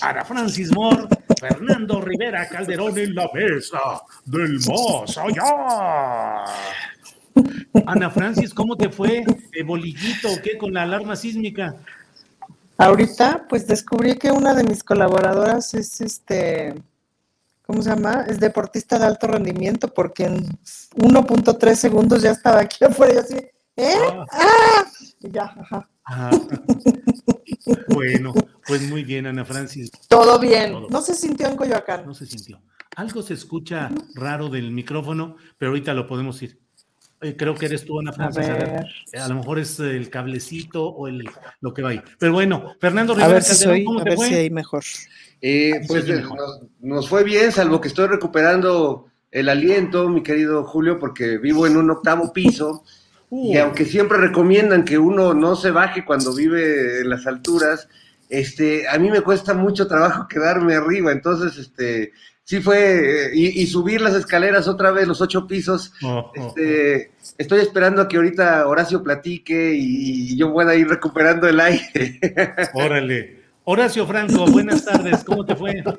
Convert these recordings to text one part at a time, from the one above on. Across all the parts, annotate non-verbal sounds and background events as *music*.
Ara Francis Moore, Fernando Rivera Calderón en la mesa del más allá. Ana Francis, ¿cómo te fue? ¿De bolillito o qué con la alarma sísmica? Ahorita, pues descubrí que una de mis colaboradoras es este, ¿cómo se llama? Es deportista de alto rendimiento, porque en 1.3 segundos ya estaba aquí afuera y así, ¿eh? ¡Ah! ¡Ah! Y ya, ajá. Ah. *laughs* Bueno, pues muy bien, Ana Francis. Todo bien. Todo. No se sintió en Coyoacán. No se sintió. Algo se escucha raro del micrófono, pero ahorita lo podemos ir. Eh, creo que eres tú, Ana Francis. A, ver, ver. eh, a lo mejor es el cablecito o el, lo que va ahí. Pero bueno, Fernando A Rivera ver si Calderón, soy, ¿cómo a te ver fue? si hay mejor. Eh, pues sí, mejor. nos, nos fue bien, salvo que estoy recuperando el aliento, mi querido Julio, porque vivo en un octavo piso. Y aunque siempre recomiendan que uno no se baje cuando vive en las alturas, este, a mí me cuesta mucho trabajo *laughs* quedarme arriba. Entonces, este, sí fue, eh, y, y subir las escaleras otra vez, los ocho pisos. oh, oh, Este, estoy esperando a que ahorita Horacio platique y, y yo pueda ir recuperando el aire. oh, *laughs* órale. Horacio Franco, buenas tardes. ¿Cómo te fue? *laughs*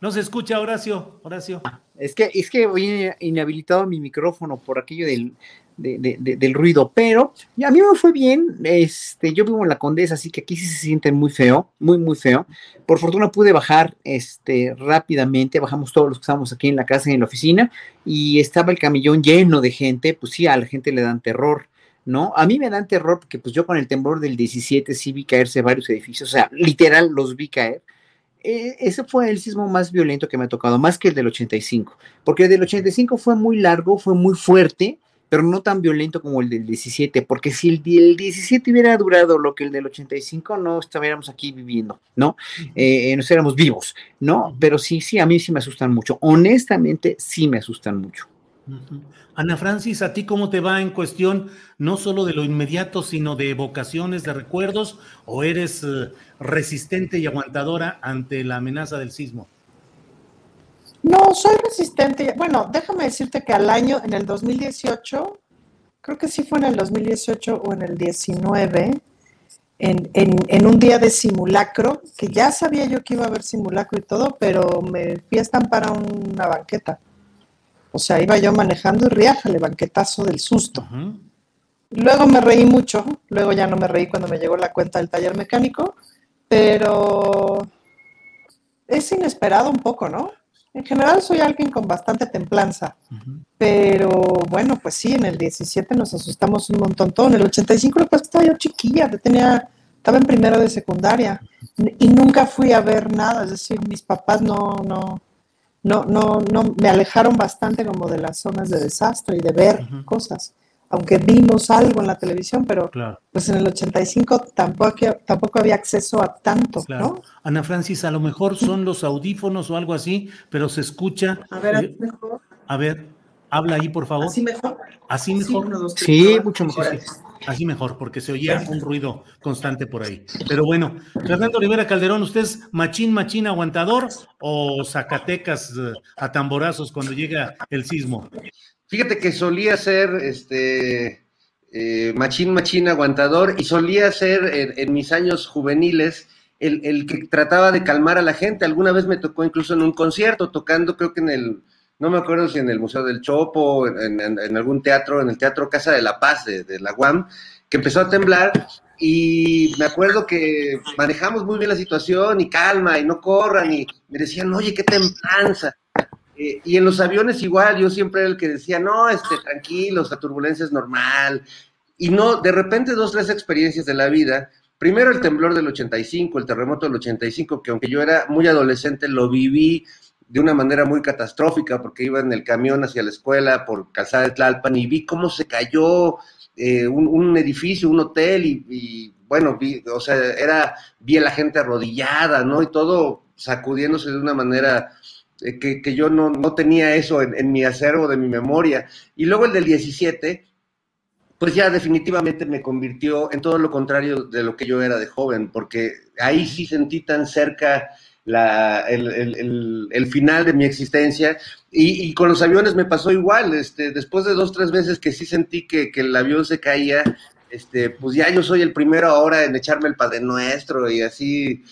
No se escucha, Horacio. Horacio. Es que, es que voy inhabilitado mi micrófono por aquello del, de- de- de- del ruido, pero a mí me fue bien. Este, yo vivo en la Condesa, así que aquí sí se sienten muy feo, muy, muy feo. Por fortuna pude bajar este, rápidamente, bajamos todos los que estábamos aquí en la casa en la oficina, y estaba el camellón lleno de gente, pues sí, a la gente le dan terror. ¿No? A mí me dan terror porque pues yo con el temblor del 17 sí vi caerse varios edificios, o sea, literal los vi caer ese fue el sismo más violento que me ha tocado, más que el del 85, porque el del 85 fue muy largo, fue muy fuerte, pero no tan violento como el del 17, porque si el, el 17 hubiera durado lo que el del 85, no estuviéramos aquí viviendo, ¿no? Eh, eh, no estuviéramos vivos, ¿no? Pero sí, sí, a mí sí me asustan mucho, honestamente sí me asustan mucho. Ana Francis, ¿a ti cómo te va en cuestión no solo de lo inmediato, sino de evocaciones, de recuerdos? ¿O eres eh, resistente y aguantadora ante la amenaza del sismo? No, soy resistente. Bueno, déjame decirte que al año, en el 2018, creo que sí fue en el 2018 o en el 19, en, en, en un día de simulacro, que ya sabía yo que iba a haber simulacro y todo, pero me fui a estampar a una banqueta. O sea, iba yo manejando y riájale, banquetazo del susto. Luego me reí mucho, luego ya no me reí cuando me llegó la cuenta del taller mecánico, pero es inesperado un poco, ¿no? En general soy alguien con bastante templanza, pero bueno, pues sí, en el 17 nos asustamos un montón todo, en el 85 pues estaba yo chiquilla, tenía, estaba en primero de secundaria y nunca fui a ver nada, es decir, mis papás no, no, no, no, no, me alejaron bastante como de las zonas de desastre y de ver cosas, aunque vimos algo en la televisión, pero Claro, pues en el 85 tampoco, tampoco había acceso a tanto, claro. ¿no? Ana Francis, a lo mejor son los audífonos o algo así, pero se escucha. A ver, eh, así mejor, a ver, habla ahí, por favor. así mejor. Así Sí, mejor. Sí, mucho mejor. Órale. Así mejor, porque se oía un ruido constante por ahí. Pero bueno, Fernando Rivera Calderón, ¿usted es machín, machín aguantador o Zacatecas eh, a tamborazos cuando llega el sismo? Fíjate que solía ser este eh, machín, machín aguantador y solía ser en, mis años juveniles el, el, que trataba de calmar a la gente. Alguna vez me tocó incluso en un concierto, tocando creo que en el, no me acuerdo si en el Museo del Chopo, en, en, algún teatro, en el Teatro Casa de la Paz de, de la UAM, que empezó a temblar y me acuerdo que manejamos muy bien la situación y calma y no corran y me decían, oye, qué templanza. Eh, y en los aviones igual, yo siempre era el que decía, no, este, tranquilos, la turbulencia es normal. Y no, de repente dos, tres experiencias de la vida. Primero el temblor del 85, el terremoto del 85, que aunque yo era muy adolescente, lo viví de una manera muy catastrófica porque iba en el camión hacia la escuela por Calzada de Tlalpan y vi cómo se cayó eh, un, edificio, un hotel y, bueno, vi, o sea, era, vi a la gente arrodillada, ¿no? Y todo sacudiéndose de una manera eh, que, yo no, tenía eso en, mi acervo de mi memoria. Y luego el del 17, pues ya definitivamente me convirtió en todo lo contrario de lo que yo era de joven, porque ahí sí sentí tan cerca la, el, final de mi existencia. Y, con los aviones me pasó igual, este, después de dos, tres veces que sí sentí que, el avión se caía, este, pues ya yo soy el primero ahora en echarme el Padre Nuestro y así.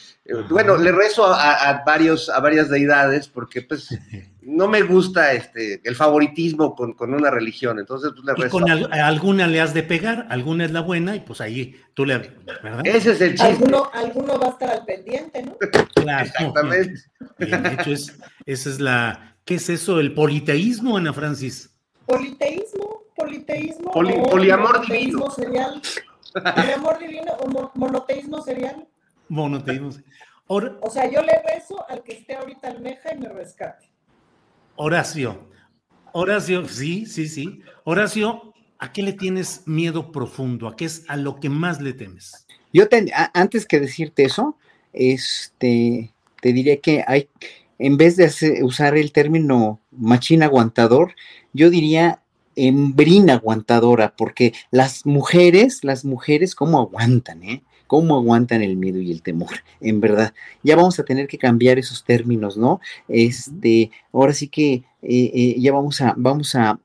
Bueno, le rezo a, varios, a varias deidades porque pues no me gusta este, el favoritismo con, una religión, entonces pues, le rezo. Y con alguna le has de pegar, alguna es la buena y pues ahí tú le... ¿verdad? Ese es el chiste. Alguno, alguno va a estar al pendiente, ¿no? Claro. Exactamente. de hecho, es, esa es la... ¿Qué es eso? ¿El politeísmo, Ana Francis? Politeísmo, politeísmo. poliamor divino. Serial. Poliamor divino o monoteísmo serial. Monoteísmo. o sea, yo le rezo al que esté ahorita almeja y me rescate. Horacio, Horacio, sí, sí, sí. Horacio, ¿a qué le tienes miedo profundo? ¿A qué es a lo que más le temes? Yo antes que decirte eso, este, te diré que hay, en vez de usar el término machín aguantador, yo diría hembrina aguantadora, porque las mujeres, las mujeres, ¿cómo aguantan, eh? Cómo aguantan el miedo y el temor, *laughs* en verdad. Ya vamos a tener que cambiar esos términos, ¿no? Este, ahora sí que eh, eh, ya vamos a, vamos a,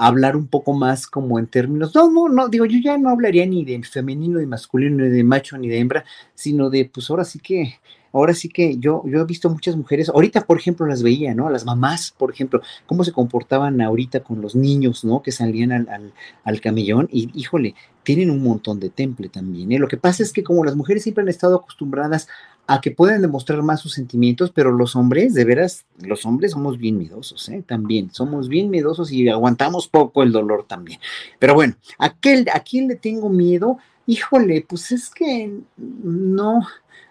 hablar un poco más como en términos, no, no, no, digo, yo ya no hablaría ni de femenino, de masculino, ni de macho, ni de hembra, sino de, pues ahora sí que ahora sí que yo, yo he visto muchas mujeres, ahorita por ejemplo las veía, ¿no? Las mamás, por ejemplo, cómo se comportaban ahorita con los niños, ¿no? Que salían al, al, camellón y híjole, tienen un montón de temple también. ¿eh? Lo que pasa es que como las mujeres siempre han estado acostumbradas a que pueden demostrar más sus sentimientos, pero los hombres, de veras, los hombres somos bien miedosos, ¿eh? También, somos bien miedosos y aguantamos poco el dolor también. Pero bueno, aquel, ¿a quién le tengo miedo? Híjole, pues es que no,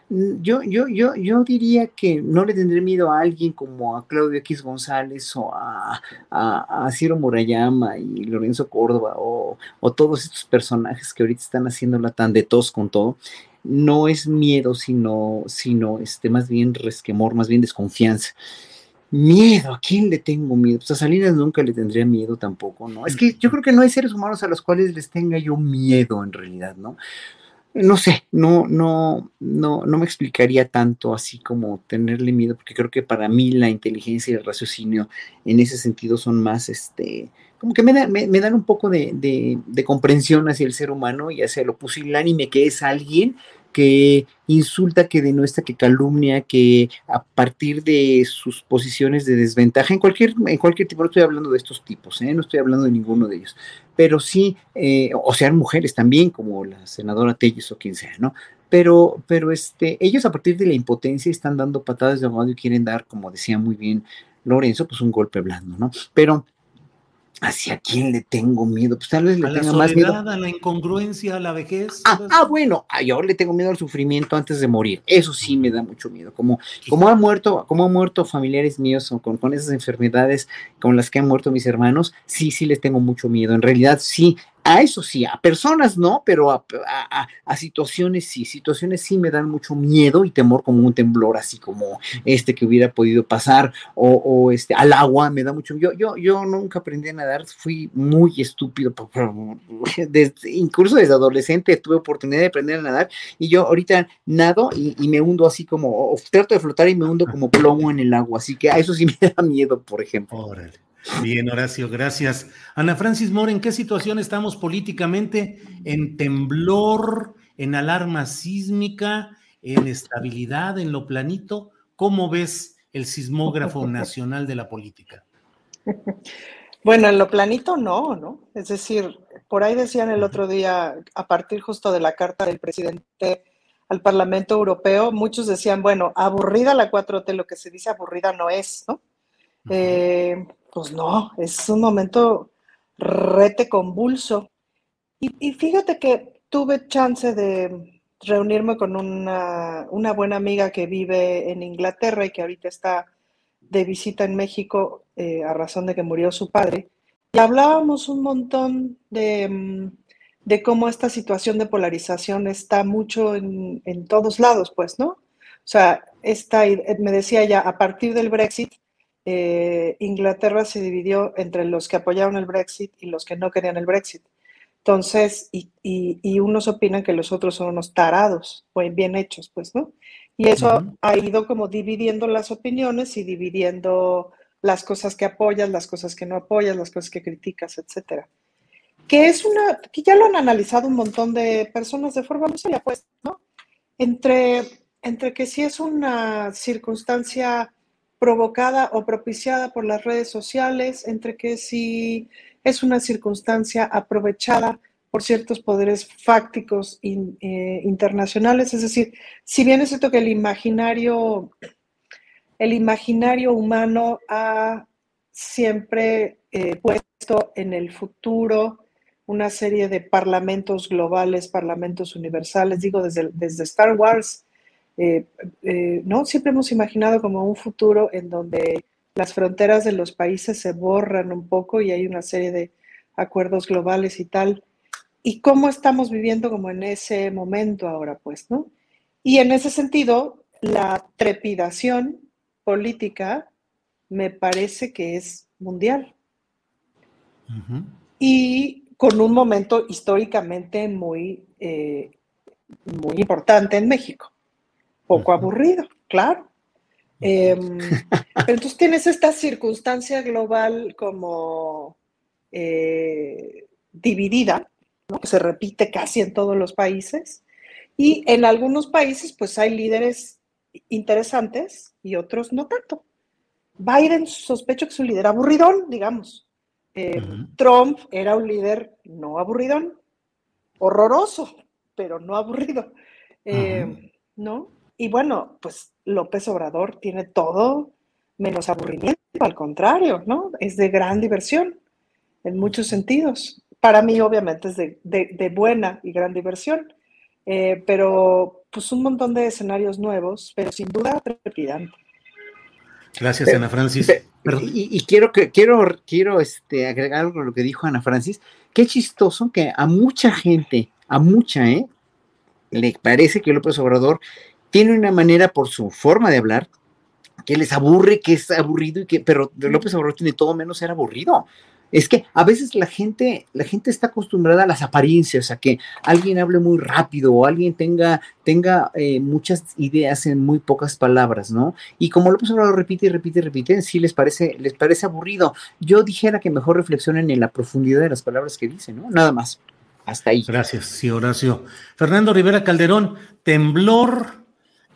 yo, yo, yo, yo diría que no le tendré miedo a alguien como a Claudio X González o a, a, Ciro Murayama y Lorenzo Córdoba o, todos estos personajes que ahorita están haciéndola tan de tos con todo. No es miedo, sino, sino este, más bien resquemor, más bien desconfianza. Miedo, ¿a quién le tengo miedo? Pues a Salinas nunca le tendría miedo tampoco, ¿no? Es que yo creo que no hay seres humanos a los cuales les tenga yo miedo en realidad, ¿no? No sé, no, no, no, no me explicaría tanto así como tenerle miedo, porque creo que para mí la inteligencia y el raciocinio en ese sentido son más, este, como que me, me, dan un poco de, de, de, comprensión hacia el ser humano y hacia lo pusilánime que es alguien que insulta, que denuestra, que calumnia, que a partir de sus posiciones de desventaja, en cualquier, en cualquier tipo, no estoy hablando de estos tipos, ¿eh? no estoy hablando de ninguno de ellos, pero sí, eh, o sean mujeres también, como la senadora Telles o quien sea, ¿no? Pero, pero este, ellos a partir de la impotencia están dando patadas de abogado y quieren dar, como decía muy bien Lorenzo, pues un golpe blando, ¿no? Pero ¿Hacia quién le tengo miedo? Pues tal vez le tenga más miedo. A la incongruencia, a la vejez. Ah, ah bueno, yo le tengo miedo al sufrimiento antes de morir. Eso sí me da mucho miedo. Como, como han muerto, como han muerto familiares míos con, con esas enfermedades con las que han muerto mis hermanos, sí, sí les tengo mucho miedo. En realidad, sí, a eso sí, a personas no, pero a, situaciones sí, situaciones sí me dan mucho miedo y temor como un temblor así como este que hubiera podido pasar o, este al agua me da mucho yo yo yo nunca aprendí a nadar, fui muy estúpido, *laughs* incluso desde adolescente tuve oportunidad de aprender a nadar y yo ahorita nado y, me hundo así como trato de flotar y me hundo como plomo en el agua, así que a eso sí *laughs* me da miedo, por ejemplo. Órale. Bien, Horacio, gracias. Ana Francis Moore, ¿en qué situación estamos políticamente? ¿En temblor, en alarma sísmica, en estabilidad, en lo planito? ¿Cómo ves el sismógrafo *laughs* nacional de la política? Bueno, en lo planito no, ¿no? Es decir, por ahí decían el otro día, a partir justo de la carta del presidente al Parlamento Europeo, muchos decían, bueno, aburrida la 4T, lo que se dice aburrida no es, ¿no? Eh, pues no, es un momento rete convulso. Y, fíjate que tuve chance de reunirme con una, buena amiga que vive en Inglaterra y que ahorita está de visita en México eh, a razón de que murió su padre. Y hablábamos un montón de, mm, de cómo esta situación de polarización está mucho en, todos lados, pues, ¿no? O sea, me decía ya, a partir del Brexit, eh, Inglaterra se dividió entre los que apoyaron el Brexit y los que no querían el Brexit. Entonces, y, y, unos opinan que los otros son unos tarados, pues bien hechos, pues, ¿no? Y eso ha ido como dividiendo las opiniones y dividiendo las cosas que apoyas, las cosas que no apoyas, las cosas que criticas, etcétera. Que es una, que ya lo han analizado un montón de personas de forma muy seria, pues, ¿no? Entre, entre que si es una circunstancia provocada o propiciada por las redes sociales, entre que si es una circunstancia aprovechada por ciertos poderes fácticos eh, internacionales, es decir, si bien es cierto que el imaginario, el imaginario humano ha siempre eh, puesto en el futuro una serie de parlamentos globales, parlamentos universales, digo desde, desde Star Wars, eh, eh, ¿no? Siempre hemos imaginado como un futuro en donde las fronteras de los países se borran un poco y hay una serie de acuerdos globales y tal. ¿Y cómo estamos viviendo como en ese momento ahora, pues, ¿no? Y en ese sentido, la trepidación política me parece que es mundial. Y con un momento históricamente muy, eh, muy importante en México poco aburrido, claro. *laughs* Em, pero entonces tienes esta circunstancia global como eh, dividida, que se repite casi en todos los países, y en algunos países pues hay líderes interesantes y otros no tanto. Biden sospecho que es un líder aburridón, digamos. Eh, Trump era un líder no aburridón, horroroso, pero no aburrido. Eh, ¿No? Y bueno, pues López Obrador tiene todo menos aburrimiento, al contrario, ¿no? Es de gran diversión en muchos sentidos. Para mí, obviamente, es de, buena y gran diversión, eh, pero pues un montón de escenarios nuevos, pero sin duda trepidante. Gracias, Ana Francis. Y, quiero que quiero quiero este agregar algo a lo que dijo Ana Francis. Qué chistoso que a mucha gente, a mucha, ¿eh? Le parece que López Obrador tiene una manera por su forma de hablar que les aburre, que es aburrido y que, pero López Obrador tiene todo menos ser aburrido. Es que a veces la gente, la gente está acostumbrada a las apariencias, a que alguien hable muy rápido o alguien tenga, tenga eh, muchas ideas en muy pocas palabras, ¿no? Y como López Obrador repite y repite y repite, sí les parece, les parece aburrido. Yo dijera que mejor reflexionen en la profundidad de las palabras que dice, ¿no? Nada más. Hasta ahí. Gracias, sí, Horacio. Fernando Rivera Calderón, temblor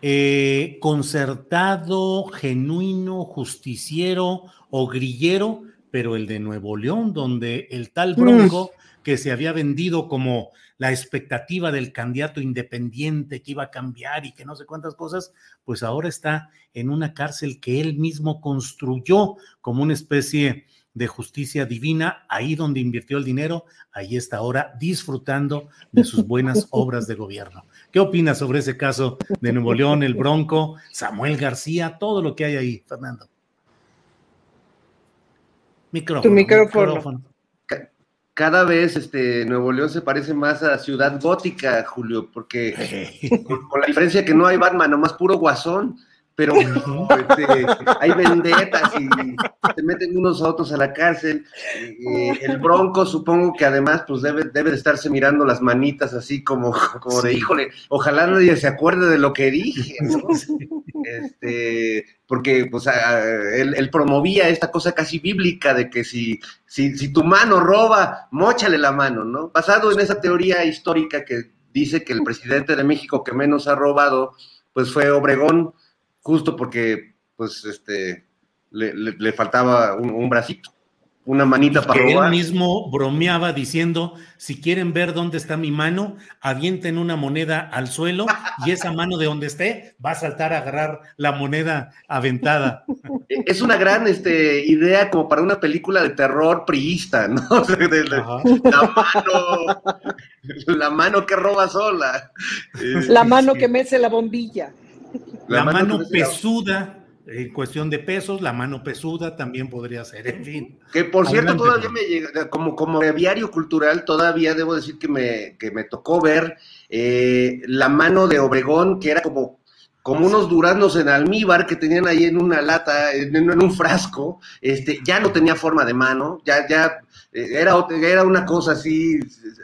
eh, concertado, genuino, justiciero o grillero, pero el de Nuevo León, donde el tal Bronco, que se había vendido como la expectativa del candidato independiente que iba a cambiar y que no sé cuántas cosas, pues ahora está en una cárcel que él mismo construyó como una especie de justicia divina, ahí donde invirtió el dinero, ahí está ahora disfrutando de sus buenas *laughs* obras de gobierno. ¿Qué opinas sobre ese caso de Nuevo León, el Bronco, Samuel García, todo lo que hay ahí, Fernando? Micrófono. Tu micrófono. Cada vez este, Nuevo León se parece más a Ciudad Gótica, Julio, porque *laughs* con, la diferencia que no hay Batman, nomás puro guasón pero este, hay vendetas y se meten unos a otros a la cárcel. Eh, el Bronco, supongo que además, pues debe, debe de estarse mirando las manitas así como, como de, híjole, ojalá nadie se acuerde de lo que dije, ¿no? *laughs* Este, porque pues él, él, promovía esta cosa casi bíblica de que si, si, si tu mano roba, mochale la mano, ¿no? Basado en esa teoría histórica que dice que el presidente de México que menos ha robado, pues fue Obregón, justo porque pues este le, le, faltaba un, un, bracito, una manita para que robar. Él mismo bromeaba diciendo, si quieren ver dónde está mi mano, avienten una moneda al suelo y esa mano de donde esté va a saltar a agarrar la moneda aventada. Es una gran este, idea como para una película de terror priista, ¿no? *laughs* De, la, la, mano, la mano que roba sola. La mano que mece la bombilla. La, la mano, mano pesuda, en cuestión de pesos, la mano pesuda también podría ser, en fin. Que por cierto, todavía me llega, como, como diario cultural, todavía debo decir que me, que me tocó ver eh, la mano de Obregón, que era como, como unos duraznos en almíbar que tenían ahí en una lata, en, en un frasco, este, ya no tenía forma de mano, ya, ya eh, era, era una cosa así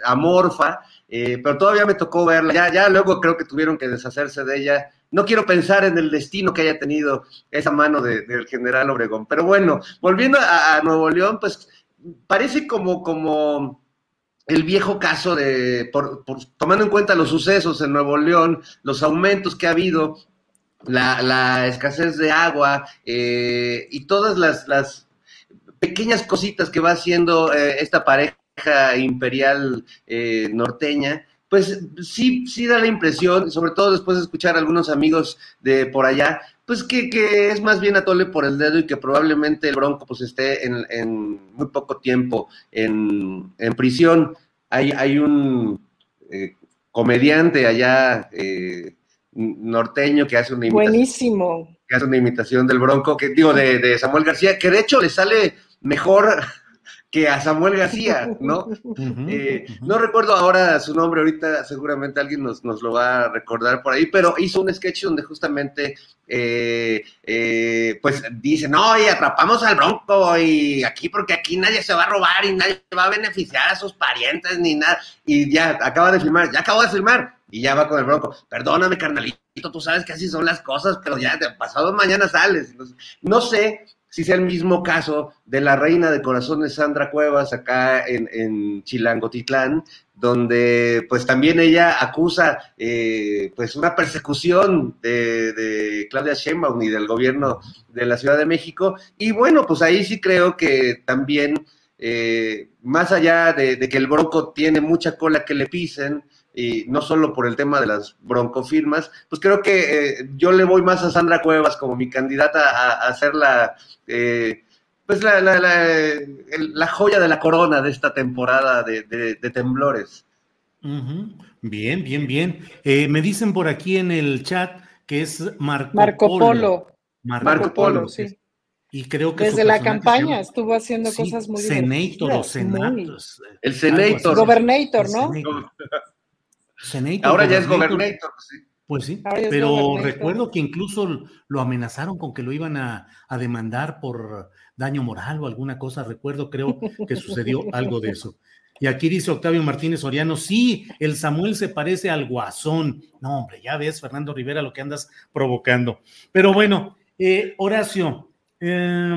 amorfa, eh, pero todavía me tocó verla, ya, ya luego creo que tuvieron que deshacerse de ella no quiero pensar en el destino que haya tenido esa mano del de, general Obregón. Pero bueno, volviendo a, Nuevo León, pues parece como, como el viejo caso de, por, por, tomando en cuenta los sucesos en Nuevo León, los aumentos que ha habido, la, escasez de agua eh, y todas las, las, pequeñas cositas que va haciendo eh, esta pareja imperial eh, norteña, pues sí, sí da la impresión, sobre todo después de escuchar a algunos amigos de por allá, pues que, que es más bien atole por el dedo y que probablemente el Bronco pues esté en, en muy poco tiempo en, en prisión. Hay, hay un eh, comediante allá eh, norteño que hace una imitación. Buenísimo. Que hace una imitación del Bronco, que digo, de, de Samuel García, que de hecho le sale mejor que a Samuel García, ¿no? *laughs* Uh -huh, eh, uh -huh. No recuerdo ahora su nombre, ahorita seguramente alguien nos, nos, lo va a recordar por ahí, pero hizo un sketch donde justamente, eh, eh, pues dice, no, y atrapamos al bronco, y aquí, porque aquí nadie se va a robar y nadie va a beneficiar a sus parientes ni nada, y ya acaba de filmar, ya acabó de filmar, y ya va con el bronco, perdóname, carnalito, tú sabes que así son las cosas, pero ya de pasado mañana sales. No sé si sea el mismo caso de la reina de corazones Sandra Cuevas acá en, en Chilangotitlán, donde pues también ella acusa eh, pues una persecución de, Claudia Sheinbaum y del gobierno de la Ciudad de México. Y bueno, pues ahí sí creo que también, eh, más allá de, que el Bronco tiene mucha cola que le pisen, y no solo por el tema de las broncofirmas, pues creo que eh, yo le voy más a Sandra Cuevas como mi candidata a, a ser la, eh, pues la, la, la, el, la, joya de la corona de esta temporada de, de, de temblores. Uh -huh. Bien, bien, bien. Eh, me dicen por aquí en el chat que es Marco, Marco Polo. Polo. Marco, Marco Polo, Polo, sí. Y creo que desde la campaña estuvo haciendo sí, cosas muy Senator o Senator. El Senator. Gobernator, ¿no? Senator. Senator, Ahora ya es Gobernator, sí. Pues sí, pero recuerdo que incluso lo amenazaron con que lo iban a, a, demandar por daño moral o alguna cosa. Recuerdo, creo que sucedió *laughs* algo de eso. Y aquí dice Octavio Martínez Soriano, sí, el Samuel se parece al guasón. No, hombre, ya ves, Fernando Rivera, lo que andas provocando. Pero bueno, eh, Horacio, eh,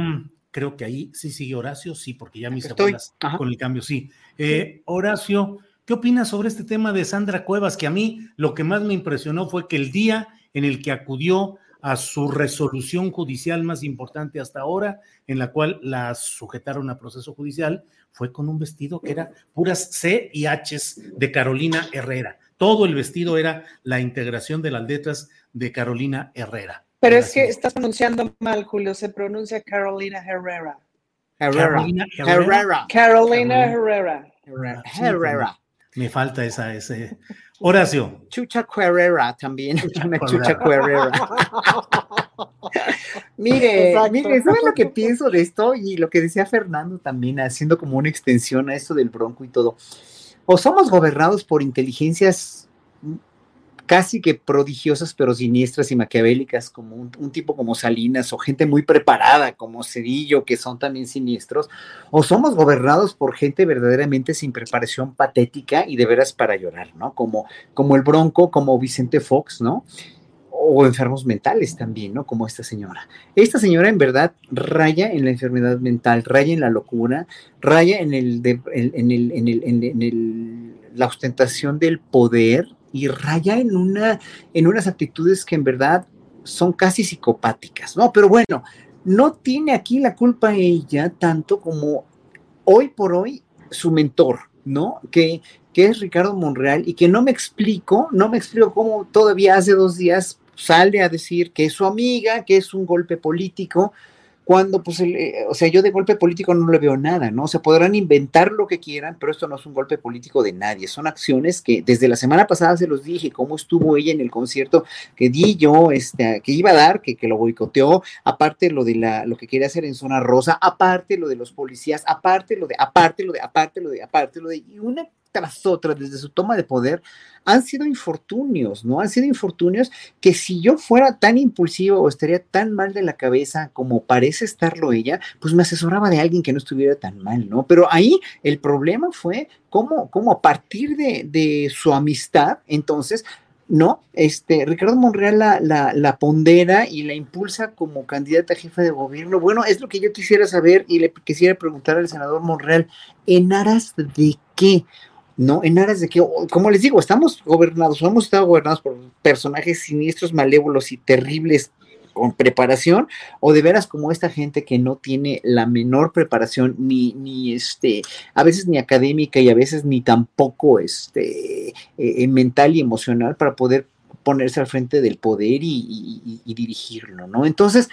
creo que ahí sí sigue Horacio, sí, porque ya hice bolas con el cambio, sí. Eh, Horacio, ¿Qué opinas sobre este tema de Sandra Cuevas? Que a mí lo que más me impresionó fue que el día en el que acudió a su resolución judicial más importante hasta ahora, en la cual la sujetaron a proceso judicial, fue con un vestido que era puras C y H de Carolina Herrera. Todo el vestido era la integración de las letras de Carolina Herrera. Pero es que estás pronunciando mal, Julio, se pronuncia Carolina Herrera. Herrera. Carolina Herrera. Herrera. Carolina Herrera. Herrera. Herrera. Me falta esa, ese. Horacio. Chucha Cuerrera también. Chucha, *laughs* Chucha Cuerrera. *laughs* mire, Exacto. mire, ¿saben lo que pienso de esto? Y lo que decía Fernando también, haciendo como una extensión a esto del bronco y todo. O somos gobernados por inteligencias casi que prodigiosas, pero siniestras y maquiavélicas, como un, un, tipo como Salinas, o gente muy preparada como Cedillo, que son también siniestros, o somos gobernados por gente verdaderamente sin preparación patética y de veras para llorar, ¿no? Como, como el Bronco, como Vicente Fox, ¿no? o enfermos mentales también, ¿no? Como esta señora. Esta señora en verdad raya en la enfermedad mental, raya en la locura, raya en el, en, el, en, el, en el, la ostentación del poder y raya en, una, en unas actitudes que en verdad son casi psicopáticas, ¿no? Pero bueno, no tiene aquí la culpa ella tanto como hoy por hoy su mentor, ¿no? Que, que es Ricardo Monreal y que no me explico, no me explico cómo todavía hace dos días sale a decir que es su amiga, que es un golpe político, cuando, pues, eh, o sea, yo de golpe político no le veo nada, ¿no? O sea, podrán inventar lo que quieran, pero esto no es un golpe político de nadie, son acciones que desde la semana pasada se los dije, cómo estuvo ella en el concierto que di yo, este, que iba a dar, que, que lo boicoteó, aparte lo de la, lo que quería hacer en zona rosa, aparte lo de los policías, aparte lo de, aparte lo de, aparte lo de, aparte lo de, y una tras otra, desde su toma de poder, han sido infortunios, ¿no? Han sido infortunios que si yo fuera tan impulsivo o estaría tan mal de la cabeza como parece estarlo ella, pues me asesoraba de alguien que no estuviera tan mal, ¿no? Pero ahí el problema fue cómo, cómo a partir de, de su amistad, entonces, ¿no? Este, Ricardo Monreal la, la, pondera y la impulsa como candidata a jefa de gobierno. Bueno, es lo que yo quisiera saber y le quisiera preguntar al senador Monreal, ¿en aras de qué? ¿No? En aras de que, como les digo, estamos gobernados, hemos estado gobernados por personajes siniestros, malévolos y terribles con preparación, o de veras como esta gente que no tiene la menor preparación, ni, ni este, a veces ni académica y a veces ni tampoco este, eh, mental y emocional para poder ponerse al frente del poder y dirigirlo, ¿no? Entonces,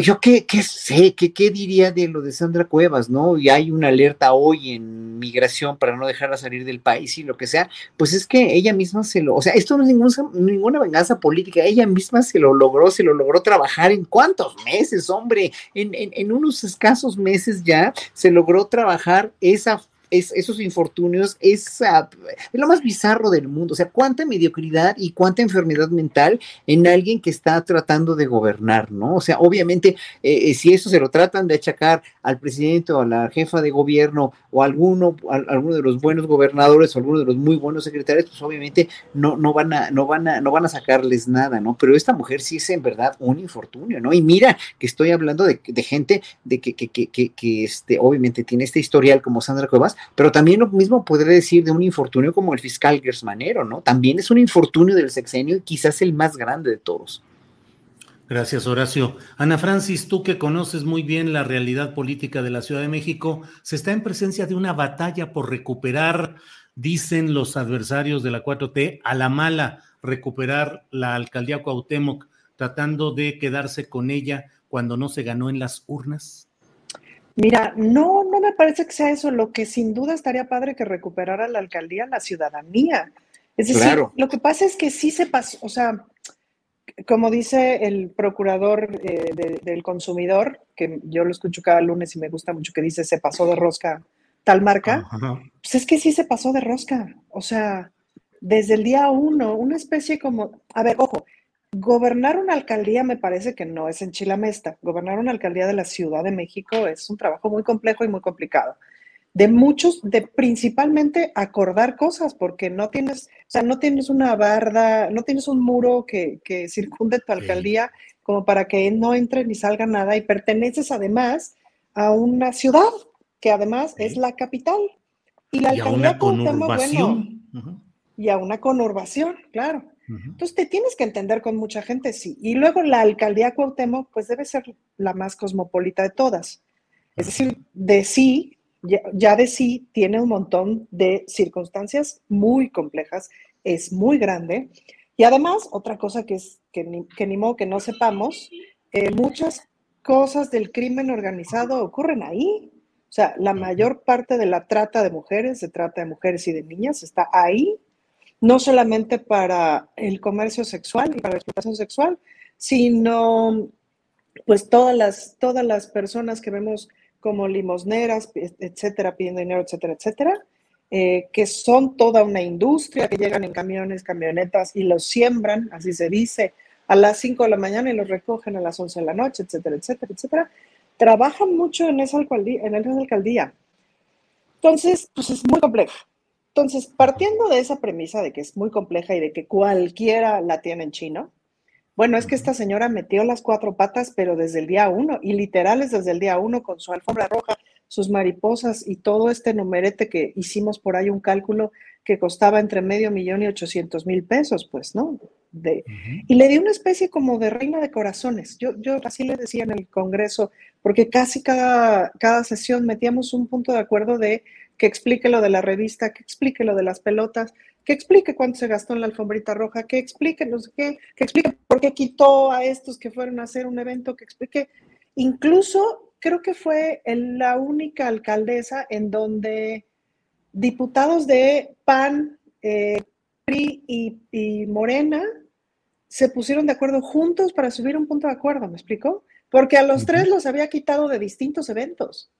yo qué, qué sé, qué, qué diría de lo de Sandra Cuevas, ¿no? Y hay una alerta hoy en migración para no dejarla salir del país y lo que sea, pues es que ella misma se lo, o sea, esto no es ninguna, venganza política, ella misma se lo logró, se lo logró trabajar. En cuántos meses, hombre, en, en, en unos escasos meses ya se logró trabajar esa es, esos infortunios es, lo más bizarro del mundo. O sea, cuánta mediocridad y cuánta enfermedad mental en alguien que está tratando de gobernar, ¿no? O sea, obviamente, eh, eh, si eso se lo tratan de achacar al presidente o a la jefa de gobierno o a alguno, a, alguno de los buenos gobernadores o alguno de los muy buenos secretarios, pues obviamente no, no, van a, no, van a, no van a sacarles nada, ¿no? Pero esta mujer sí es en verdad un infortunio, ¿no? Y mira que estoy hablando de, de gente de que, que, que, que, este, obviamente tiene este historial como Sandra Cuevas, pero también lo mismo podría decir de un infortunio como el fiscal Gersmanero, ¿no? También es un infortunio del sexenio y quizás el más grande de todos. Gracias, Horacio. Ana Francis, tú que conoces muy bien la realidad política de la Ciudad de México, se está en presencia de una batalla por recuperar, dicen los adversarios de la 4T, a la mala, recuperar la alcaldía Cuauhtémoc, tratando de quedarse con ella cuando no se ganó en las urnas. Mira, no, no me parece que sea eso. Lo que sin duda estaría padre que recuperara la alcaldía la ciudadanía. Es decir, claro. lo que pasa es que sí se pasó, o sea, como dice el procurador eh, de, del consumidor, que yo lo escucho cada lunes y me gusta mucho, que dice se pasó de rosca tal marca, Ajá. pues es que sí se pasó de rosca. O sea, desde el día uno, una especie como, a ver, ojo, Gobernar una alcaldía me parece que no es en Chilamesta. Gobernar una alcaldía de la Ciudad de México es un trabajo muy complejo y muy complicado. De muchos, de principalmente acordar cosas, porque no tienes, o sea, no tienes una barda, no tienes un muro que, que circunde tu alcaldía como para que no entre ni salga nada y perteneces además a una ciudad que además sí. es la capital. Y la y alcaldía a una conurbación. Bueno, uh -huh. Y a una conurbación, claro. Entonces te tienes que entender con mucha gente, sí. Y luego la alcaldía Cuauhtémoc, pues debe ser la más cosmopolita de todas. Es decir, de sí, ya, ya, de sí tiene un montón de circunstancias muy complejas, es muy grande. Y además, otra cosa que es que ni, que ni modo que no sepamos, eh, muchas cosas del crimen organizado ocurren ahí. O sea, la mayor parte de la trata de mujeres, se trata de mujeres y de niñas, está ahí no solamente para el comercio sexual y para la explotación sexual, sino pues todas las, todas las personas que vemos como limosneras, etcétera, pidiendo dinero, etcétera, etcétera, eh, que son toda una industria, que llegan en camiones, camionetas y los siembran, así se dice, a las 5 de la mañana y los recogen a las 11 de la noche, etcétera, etcétera, etcétera. Trabajan mucho en esa alcaldía. En esa alcaldía. Entonces, pues es muy compleja. Entonces, partiendo de esa premisa de que es muy compleja y de que cualquiera la tiene en chino, bueno, es que esta señora metió las cuatro patas, pero desde el día uno, y literal es desde el día uno con su alfombra roja, sus mariposas y todo este numerete que hicimos por ahí un cálculo que costaba entre medio millón y ochocientos mil pesos, pues, ¿no? De, Y le dio una especie como de reina de corazones. Yo, yo así le decía en el Congreso, porque casi cada, cada sesión metíamos un punto de acuerdo de que explique lo de la revista, que explique lo de las pelotas, que explique cuánto se gastó en la alfombrita roja, que explique no sé qué, que explique por qué quitó a estos que fueron a hacer un evento, que explique, incluso creo que fue la única alcaldesa en donde diputados de PAN, eh, PRI y, Morena se pusieron de acuerdo juntos para subir un punto de acuerdo, ¿me explicó? Porque a los tres los había quitado de distintos eventos.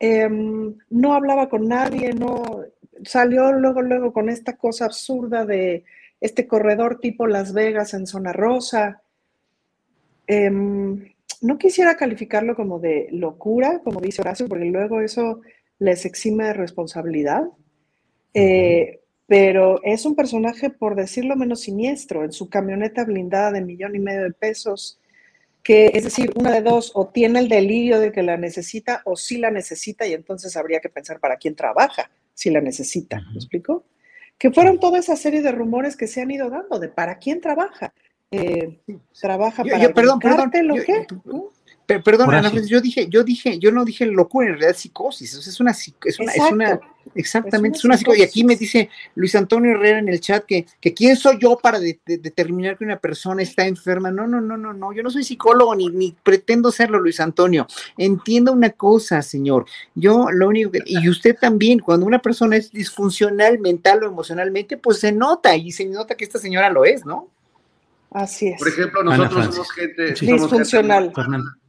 Em, no hablaba con nadie, no salió luego, luego con esta cosa absurda de este corredor tipo Las Vegas en zona rosa. Em, no quisiera calificarlo como de locura, como dice Horacio, porque luego eso les exime de responsabilidad. Eh, pero es un personaje, por decirlo menos siniestro, en su camioneta blindada de millón y medio de pesos, que es decir, una de dos, o tiene el delirio de que la necesita o sí la necesita y entonces habría que pensar para quién trabaja si la necesita. ¿Me explico? Que fueron toda esa serie de rumores que se han ido dando de para quién trabaja eh, trabaja para yo, perdón, perdón, lo que. Perdón, Ana, yo dije, yo dije, yo no dije locura, en realidad psicosis, es una, es una, es una exactamente, es una, psicosis. Y aquí me dice Luis Antonio Herrera en el chat que, que quién soy yo para determinar que una persona está enferma. No, no, no, no, no, yo no soy psicólogo ni, ni pretendo serlo, Luis Antonio. Entienda una cosa, señor. Yo lo único que, y usted también, cuando una persona es disfuncional mental o emocionalmente, pues se nota, y se nota que esta señora lo es, ¿no? Así es. Por ejemplo, nosotros somos gente disfuncional. muy.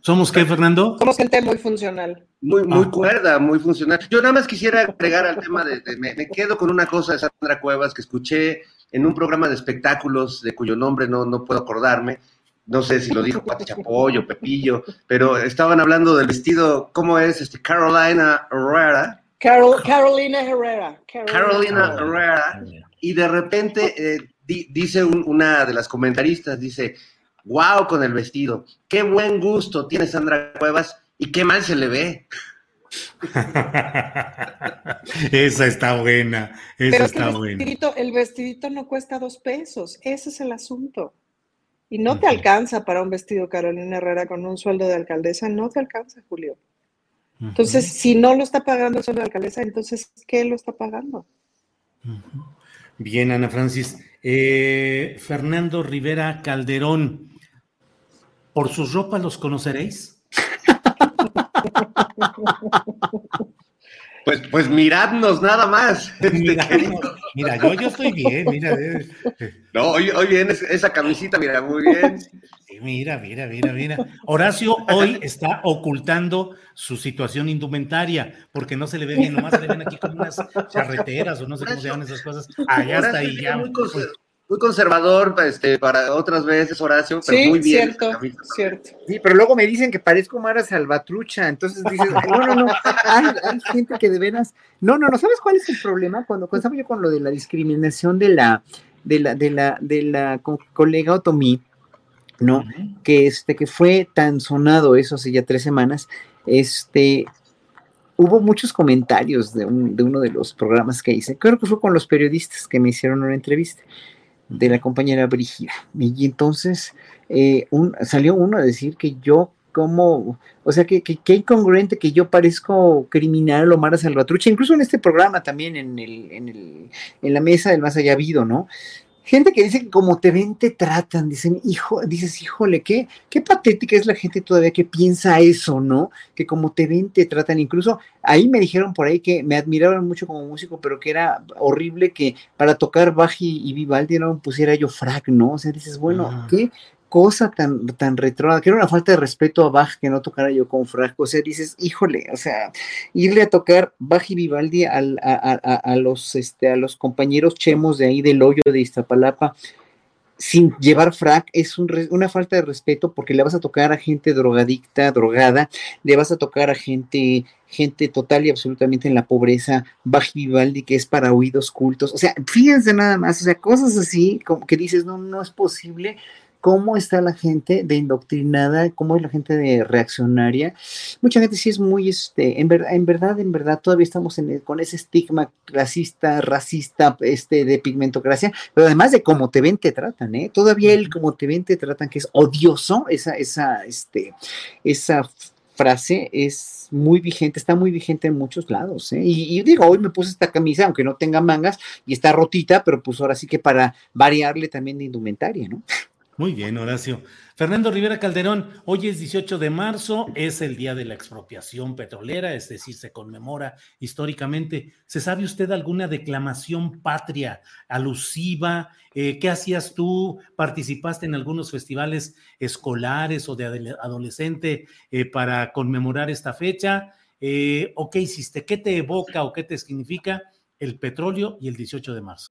¿Somos qué, Fernando? Somos gente muy funcional. Muy, muy ah. cuerda, muy funcional. Yo nada más quisiera agregar al tema de, me, quedo con una cosa de Sandra Cuevas que escuché en un programa de espectáculos de cuyo nombre no, no puedo acordarme. No sé si lo dijo Pati Chapoy o Pepillo, pero estaban hablando del vestido, ¿cómo es? Este, Carolina Herrera. Carolina Herrera. Carolina, Herrera. Y de repente eh, dice una de las comentaristas, dice, wow con el vestido, qué buen gusto tiene Sandra Cuevas y qué mal se le ve. *laughs* esa está buena, esa está el vestidito, El vestidito no cuesta dos pesos, ese es el asunto. Y no te alcanza para un vestido Carolina Herrera con un sueldo de alcaldesa, no te alcanza, Julio. Entonces, si no lo está pagando el sueldo de alcaldesa, entonces, ¿qué lo está pagando? Bien, Ana Francis. Eh, Fernando Rivera Calderón, ¿por sus ropas los conoceréis? Pues, pues miradnos nada más. Este, mira, yo, yo estoy bien, mira. Eh. No, hoy, hoy bien esa camisita, mira, muy bien. mira, mira, mira, mira. Horacio hoy está ocultando su situación indumentaria, porque no se le ve bien, nomás se le ven aquí como unas charreteras o no sé cómo se llaman esas cosas. Allá está y ya. Muy, conservador este, para otras veces, Horacio, pero muy bien. Cierto, cierto. Sí, pero luego me dicen que parezco Mara Salvatrucha, entonces dices, *laughs* no, no, no, hay, gente que de veras, no, no, no, ¿sabes cuál es el problema? Cuando, cuando estaba yo con lo de la discriminación de la, de la, de la, de la colega Otomí, ¿no? Que este, que fue tan sonado eso hace ya tres semanas, este, hubo muchos comentarios de, uno de los programas que hice, creo que fue con los periodistas que me hicieron una entrevista de la compañera Brigida, y entonces eh, salió uno a decir que yo como, o sea, que, que, incongruente que yo parezco criminal o Mara Salvatrucha, incluso en este programa también, en, el, en, el, en la mesa del más allá habido, ¿no? Gente que dice que como te ven, te tratan, dicen, hijo, dices, híjole, qué, qué patética es la gente todavía que piensa eso, ¿no? Que como te ven, te tratan. Incluso ahí me dijeron por ahí que me admiraban mucho como músico, pero que era horrible que para tocar Baji y Vivaldi no pusiera yo frac, ¿no? O sea, dices, bueno, ¿qué, cosa tan, tan retrógrada, que era una falta de respeto a Bach que no tocara yo con Franco. O sea, dices, híjole, o sea, irle a tocar Bach y Vivaldi a, a, los, este, a los compañeros chemos de ahí del hoyo de Iztapalapa sin llevar frac es una falta de respeto porque le vas a tocar a gente drogadicta, drogada, le vas a tocar a gente, gente total y absolutamente en la pobreza, Bach Vivaldi, que es para oídos cultos, o sea, fíjense nada más, o sea, cosas así como que dices, no, no es posible cómo está la gente de indoctrinada, cómo es la gente de reaccionaria. Mucha gente sí es muy, este, en, verdad, en verdad, en verdad, todavía estamos con ese estigma clasista, racista, este, de pigmentocracia, pero además de cómo te ven, te tratan, ¿eh? Todavía el cómo te ven, te tratan, que es odioso, esa, esa, este, esa frase es muy vigente, está muy vigente en muchos lados. ¿eh? Y, y, digo, hoy me puse esta camisa, aunque no tenga mangas, y está rotita, pero pues ahora sí que para variarle también de indumentaria, ¿no? Muy bien, Horacio. Fernando Rivera Calderón, hoy es 18 de marzo, es el día de la expropiación petrolera, es decir, se conmemora históricamente. ¿Se sabe usted alguna declamación patria alusiva? Eh, ¿Qué hacías tú? ¿Participaste en algunos festivales escolares o de adolescente eh, para conmemorar esta fecha? Eh, ¿O qué hiciste? ¿Qué te evoca o qué te significa el petróleo y el 18 de marzo?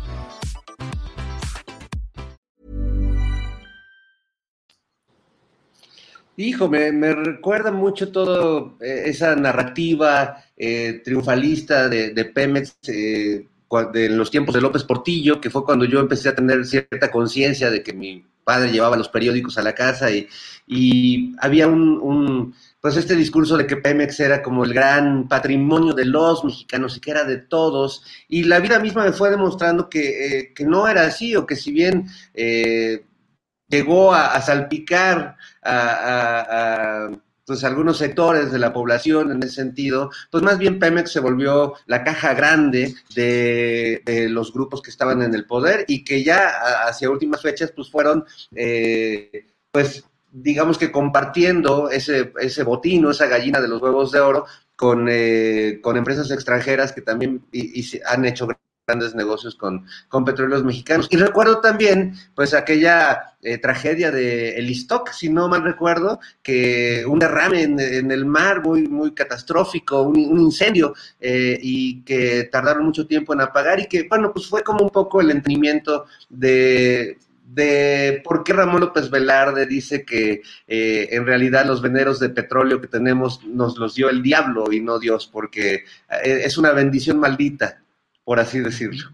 Hijo, me, me recuerda mucho todo eh, esa narrativa eh, triunfalista de, Pemex eh, de los tiempos de López Portillo, que fue cuando yo empecé a tener cierta conciencia de que mi padre llevaba los periódicos a la casa y, y había un, un, pues este discurso de que Pemex era como el gran patrimonio de los mexicanos y que era de todos, y la vida misma me fue demostrando que, que no era así, o que si bien llegó a, salpicar a, pues algunos sectores de la población en ese sentido, pues más bien Pemex se volvió la caja grande de, los grupos que estaban en el poder y que ya hacia últimas fechas pues fueron eh, pues digamos que compartiendo ese, ese botino, esa gallina de los huevos de oro con, eh, con empresas extranjeras que también y, y han hecho grandes negocios con, con petróleos mexicanos. Y recuerdo también, pues, aquella eh, tragedia de El Istoc, si no mal recuerdo, que un derrame en, el mar muy, muy catastrófico, un, incendio, eh, y que tardaron mucho tiempo en apagar, y que, bueno, pues fue como un poco el entendimiento de de por qué Ramón López Velarde dice que eh, en realidad los veneros de petróleo que tenemos nos los dio el diablo y no Dios, porque es una bendición maldita por así decirlo.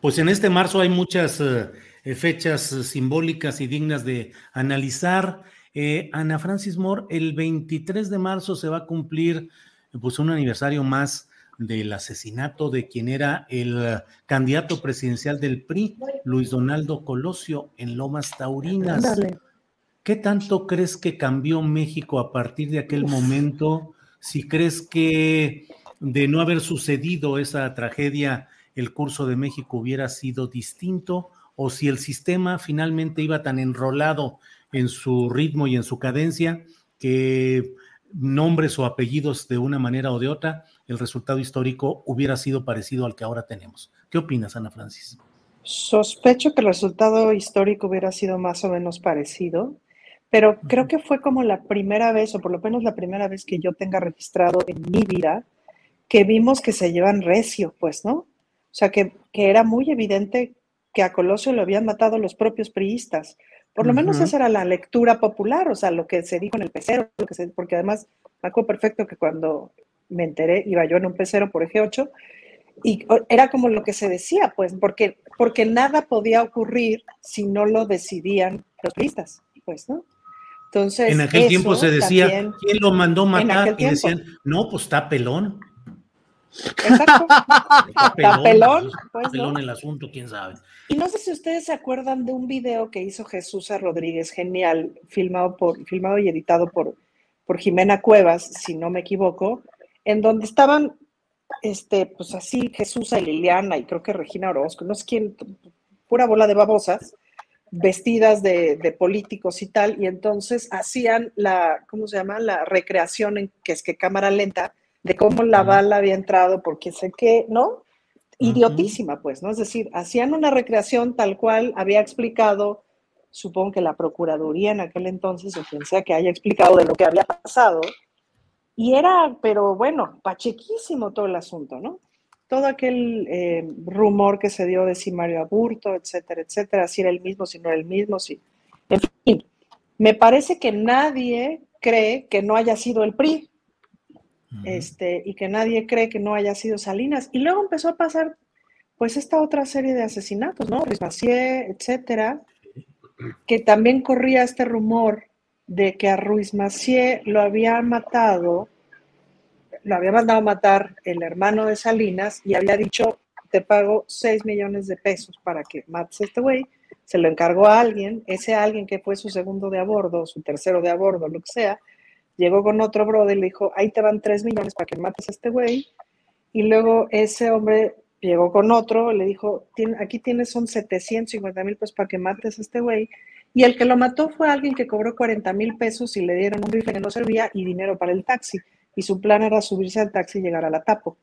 Pues en este marzo hay muchas eh, eh, fechas eh, simbólicas y dignas de analizar. Ana Francis Moore, el 23 de marzo se va a cumplir pues un aniversario más del asesinato de quien era el candidato presidencial del PRI, Luis Donaldo Colosio, en Lomas Taurinas. ¿Qué tanto crees que cambió México a partir de aquel momento? Si crees que de no haber sucedido esa tragedia, el curso de México hubiera sido distinto o si el sistema finalmente iba tan enrolado en su ritmo y en su cadencia que nombres o apellidos de una manera o de otra, el resultado histórico hubiera sido parecido al que ahora tenemos. ¿Qué opinas, Ana Francis? Sospecho que el resultado histórico hubiera sido más o menos parecido, pero creo que fue como la primera vez, o por lo menos la primera vez que yo tenga registrado en mi vida, que vimos que se llevan recio, pues, ¿no? O sea, que, era muy evidente que a Colosio lo habían matado los propios priistas, Por lo menos esa era la lectura popular, o sea, lo que se dijo en el pecero, lo que se- porque además me acuerdo perfecto que cuando me enteré, iba yo en un pecero por eje 8, y era como lo que se decía, pues, porque, porque nada podía ocurrir si no lo decidían los periodistas, pues, ¿no? Entonces, En aquel tiempo se decía, también- ¿quién lo mandó matar? Y tiempo. decían, no, pues está pelón. Exacto. Está Está pelón, pues, el asunto, quién sabe. Y no sé si ustedes se acuerdan de un video que hizo Jesús Rodríguez, genial, filmado, por, filmado y editado por, por Jimena Cuevas, si no me equivoco, en donde estaban, este, pues así, Jesús y Liliana y creo que Regina Orozco, no sé quién, pura bola de babosas, vestidas de, de políticos y tal, y entonces hacían la, ¿cómo se llama? La recreación en que es que cámara lenta, de cómo la bala había entrado, porque sé que, ¿no? idiotísima, pues, ¿no? Es decir, hacían una recreación tal cual había explicado, supongo que la Procuraduría en aquel entonces, o quien sea que haya explicado de lo que había pasado, y era, pero bueno, pachequísimo todo el asunto, ¿no? Todo aquel eh, rumor que se dio de si Mario Aburto, etcétera, etcétera, si era el mismo, si no era el mismo, si... En fin, me parece que nadie cree que no haya sido el PRI, este, y que nadie cree que no haya sido Salinas. Y luego empezó a pasar, pues, esta otra serie de asesinatos, ¿no? Ruiz Macié, etcétera, que también corría este rumor de que a Ruiz Macié lo había matado, lo había mandado a matar el hermano de Salinas y había dicho, te pago 6 millones de pesos para que mates a este güey. Se lo encargó a alguien, ese alguien que fue su segundo de a bordo, su tercero de a bordo, lo que sea, llegó con otro brother y le dijo, ahí te van 3 millones para que mates a este güey. Y luego ese hombre llegó con otro, le dijo, "Tien- aquí tienes son 750 mil pesos para que mates a este güey. Y el que lo mató fue alguien que cobró 40 mil pesos y le dieron un rifle que no servía y dinero para el taxi. Y su plan era subirse al taxi y llegar a la tapo.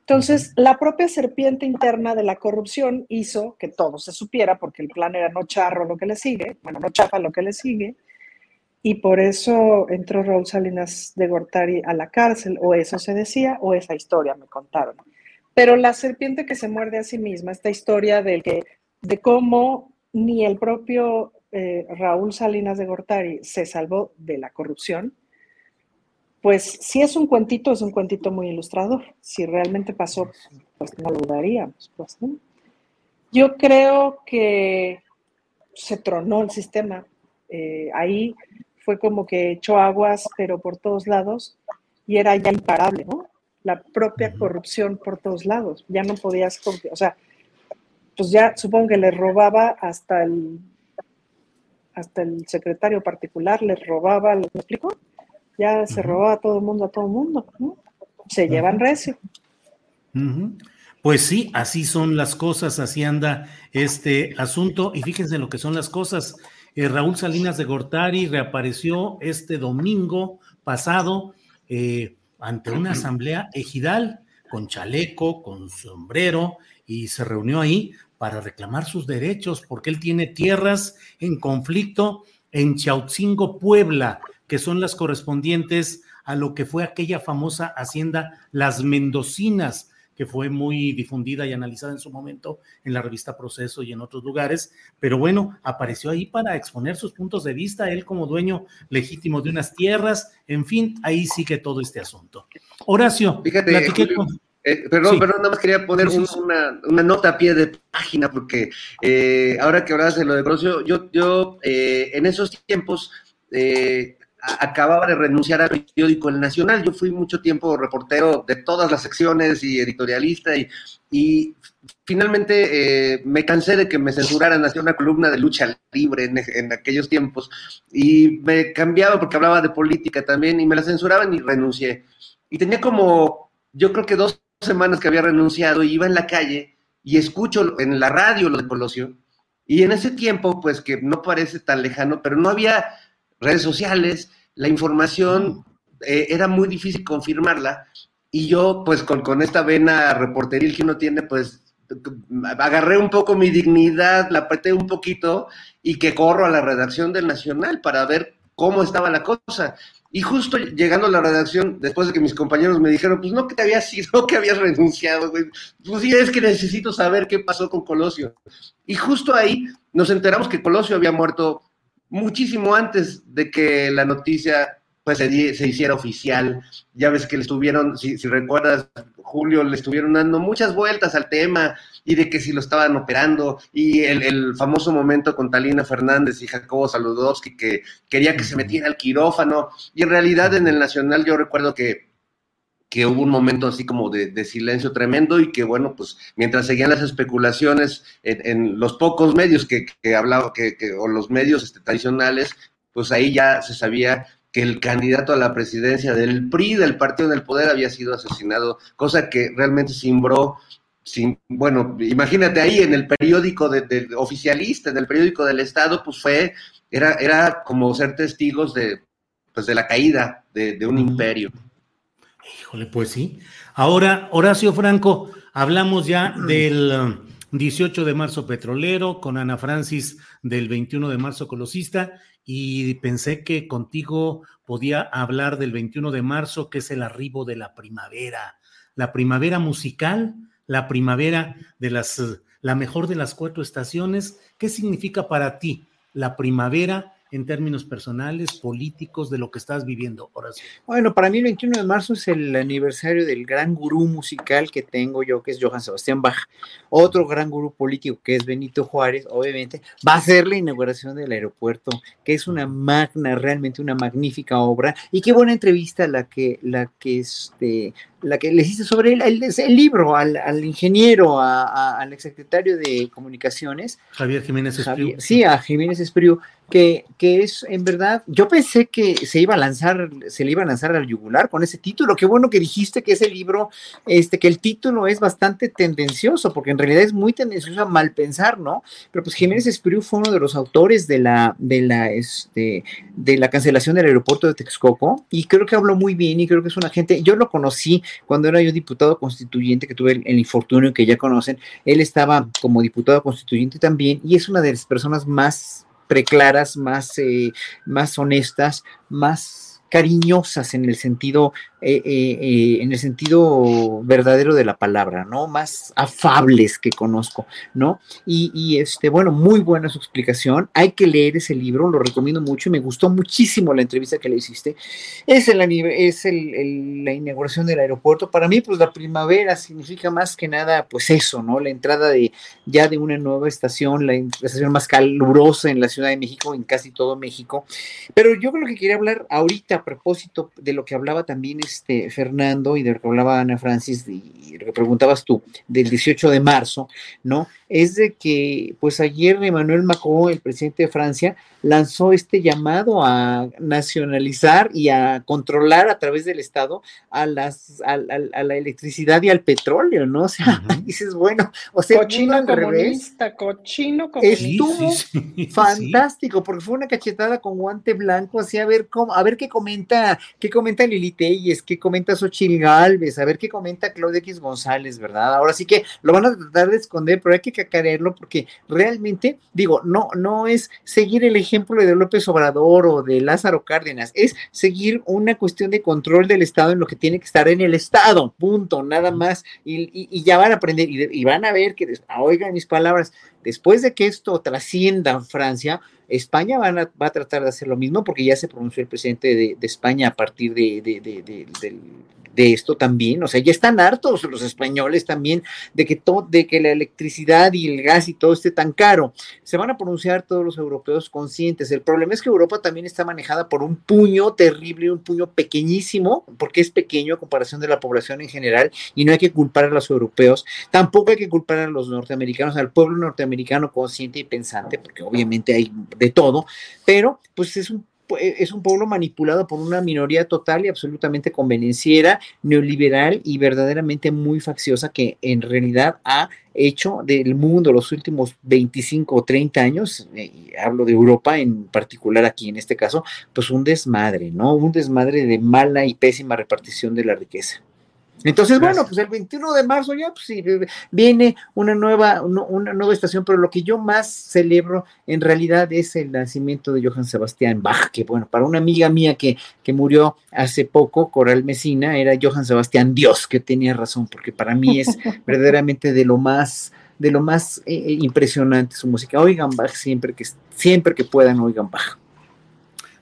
Entonces, la propia serpiente interna de la corrupción hizo que todo se supiera, porque el plan era no charro lo que le sigue, bueno, no chafa lo que le sigue, y por eso entró Raúl Salinas de Gortari a la cárcel, o eso se decía, o esa historia me contaron. Pero la serpiente que se muerde a sí misma, esta historia del que, de cómo ni el propio eh, Raúl Salinas de Gortari se salvó de la corrupción, pues si es un cuentito, es un cuentito muy ilustrador. Si realmente pasó, pues no lo dudaríamos. Pues, ¿no? Yo creo que se tronó el sistema. Eh, ahí fue como que echó aguas, pero por todos lados, y era ya imparable, ¿no? La propia corrupción por todos lados. Ya no podías, o sea, pues ya supongo que le robaba hasta el hasta el secretario particular, les robaba, ¿me explico? Ya se robaba a todo el mundo, a todo el mundo, ¿no? Se llevan recio. Pues sí, así son las cosas, así anda este asunto. Y fíjense lo que son las cosas. Eh, Raúl Salinas de Gortari reapareció este domingo pasado eh, ante una asamblea ejidal con chaleco, con sombrero, y se reunió ahí para reclamar sus derechos, porque él tiene tierras en conflicto en Chautzingo, Puebla, que son las correspondientes a lo que fue aquella famosa hacienda Las Mendocinas, que fue muy difundida y analizada en su momento en la revista Proceso y en otros lugares, pero bueno, apareció ahí para exponer sus puntos de vista, él como dueño legítimo de unas tierras, en fin, ahí sigue todo este asunto. Horacio, Fíjate, Julio, con- eh, perdón, Sí. perdón, nada más quería poner un- una, una nota a pie de página, porque eh, ahora que hablas de lo de Colosio, yo, yo eh, en esos tiempos eh, acababa de renunciar al periódico El Nacional. Yo fui mucho tiempo reportero de todas las secciones y editorialista, y, y finalmente eh, me cansé de que me censuraran, hacía una columna de lucha libre en, en aquellos tiempos, y me cambiaba porque hablaba de política también, y me la censuraban y renuncié. Y tenía como, yo creo que dos semanas que había renunciado y iba en la calle y escucho en la radio lo de Colosio. Y en ese tiempo, pues que no parece tan lejano, pero no había redes sociales, la información eh, era muy difícil confirmarla. Y yo, pues con, con esta vena reporteril que uno tiene, pues agarré un poco mi dignidad, la apreté un poquito y que corro a la redacción del Nacional para ver cómo estaba la cosa. Y justo llegando a la redacción, después de que mis compañeros me dijeron, pues no que te habías ido, *laughs* que habías renunciado. Pues sí, es que necesito saber qué pasó con Colosio. Y justo ahí nos enteramos que Colosio había muerto muchísimo antes de que la noticia pues se, se hiciera oficial. Ya ves que le estuvieron, si, si recuerdas, Julio, le estuvieron dando muchas vueltas al tema y de que si lo estaban operando y el, el famoso momento con Talina Fernández y Jacobo Saludowski que quería que se metiera al quirófano y en realidad en el Nacional yo recuerdo que que hubo un momento así como de, de, silencio tremendo y que, bueno, pues mientras seguían las especulaciones en, en los pocos medios que, que hablaba, que, que, o los medios este, tradicionales, pues ahí ya se sabía que el candidato a la presidencia del PRI, del Partido del Poder, había sido asesinado, cosa que realmente simbró, sin, bueno, imagínate ahí en el periódico de, de, oficialista, en el periódico del Estado, pues fue, era, era como ser testigos de, pues de la caída de, de un imperio. Híjole, pues sí. Ahora, Horacio Franco, hablamos ya *clears throat* del 18 de marzo petrolero con Ana Francis del 21 de marzo colosista y pensé que contigo podía hablar del 21 de marzo, que es el arribo de la primavera, la primavera musical, la primavera de las, la mejor de las cuatro estaciones. ¿Qué significa para ti la primavera en términos personales, políticos, de lo que estás viviendo, Horacio? Bueno, para mí el 21 de marzo es el aniversario del gran gurú musical que tengo yo, que es Johann Sebastián Bach. Otro gran gurú político, que es Benito Juárez, obviamente, va a ser la inauguración del aeropuerto, que es una magna, realmente una magnífica obra. Y qué buena entrevista la que, la que este, la que le hiciste sobre el, el, el libro al, al ingeniero, a, a, al exsecretario de Comunicaciones. Javier Jiménez Espriu. sí, a Jiménez Espriu, que, que es en verdad, yo pensé que se iba a lanzar, se le iba a lanzar al yugular con ese título. Qué bueno que dijiste que ese libro, este, que el título es bastante tendencioso, porque en realidad es muy tendencioso a mal pensar, ¿no? Pero pues Jiménez Espriu fue uno de los autores de la, de la, este, de la cancelación del aeropuerto de Texcoco, y creo que habló muy bien, y creo que es una gente, yo lo conocí cuando era yo diputado constituyente, que tuve el, infortunio que ya conocen, él estaba como diputado constituyente también y es una de las personas más preclaras, más, eh, más honestas, más cariñosas en el sentido, eh, eh, en el sentido verdadero de la palabra, ¿no? Más afables que conozco, ¿no? Y, este, bueno, muy buena su explicación. Hay que leer ese libro, lo recomiendo mucho y me gustó muchísimo la entrevista que le hiciste. Es, el, es el, la inauguración del aeropuerto. Para mí, pues la primavera significa más que nada, pues eso, ¿no? La entrada de ya de una nueva estación, la estación más calurosa en la Ciudad de México, en casi todo México. Pero yo creo que quería hablar ahorita a propósito de lo que hablaba también este Fernando y de lo que hablaba Ana Francis y lo que preguntabas tú del 18 de marzo, ¿no? Es de que pues ayer Emmanuel Macron, el presidente de Francia, lanzó este llamado a nacionalizar y a controlar a través del Estado a las a, a, a la electricidad y al petróleo, ¿no? O sea, uh *laughs* -huh. dices, bueno, o sea, cochino comunista, cochino comunista. Estuvo sí, sí, fantástico, sí. porque fue una cachetada con guante blanco, así a ver cómo, a ver qué comenta, qué comenta Lili Telles, qué comenta Xochil Galvez, a ver qué comenta Claudia X González, ¿verdad? Ahora sí que lo van a tratar de esconder, pero hay que cacarearlo porque realmente, digo, no, no es seguir el ejemplo de López Obrador o de Lázaro Cárdenas, es seguir una cuestión de control del Estado en lo que tiene que estar en el Estado, punto, nada más, y, ya van a aprender y, y, van a ver que, oigan mis palabras, después de que esto trascienda Francia, España a, va a tratar de hacer lo mismo porque ya se pronunció el presidente de, España a partir de del de esto también, o sea, ya están hartos los españoles también de que todo, de que la electricidad y el gas y todo esté tan caro. Se van a pronunciar todos los europeos conscientes. El problema es que Europa también está manejada por un puño terrible, un puño pequeñísimo, porque es pequeño a comparación de la población en general, y no hay que culpar a los europeos, tampoco hay que culpar a los norteamericanos, al pueblo norteamericano consciente y pensante, porque obviamente hay de todo, pero pues es un es un pueblo manipulado por una minoría total y absolutamente convenenciera, neoliberal y verdaderamente muy facciosa que en realidad ha hecho del mundo los últimos 25 o 30 años, eh, hablo de Europa en particular aquí en este caso, pues un desmadre, ¿no? Un desmadre de mala y pésima repartición de la riqueza. Entonces, bueno, pues el 21 de marzo ya pues, sí, viene una nueva, una nueva estación, pero lo que yo más celebro en realidad es el nacimiento de Johann Sebastián Bach, que bueno, para una amiga mía que, que murió hace poco, Coral Mesina, era Johann Sebastián Dios, que tenía razón, porque para mí es *laughs* verdaderamente de lo más de lo más eh, eh, impresionante su música. Oigan Bach siempre que siempre que puedan, oigan Bach.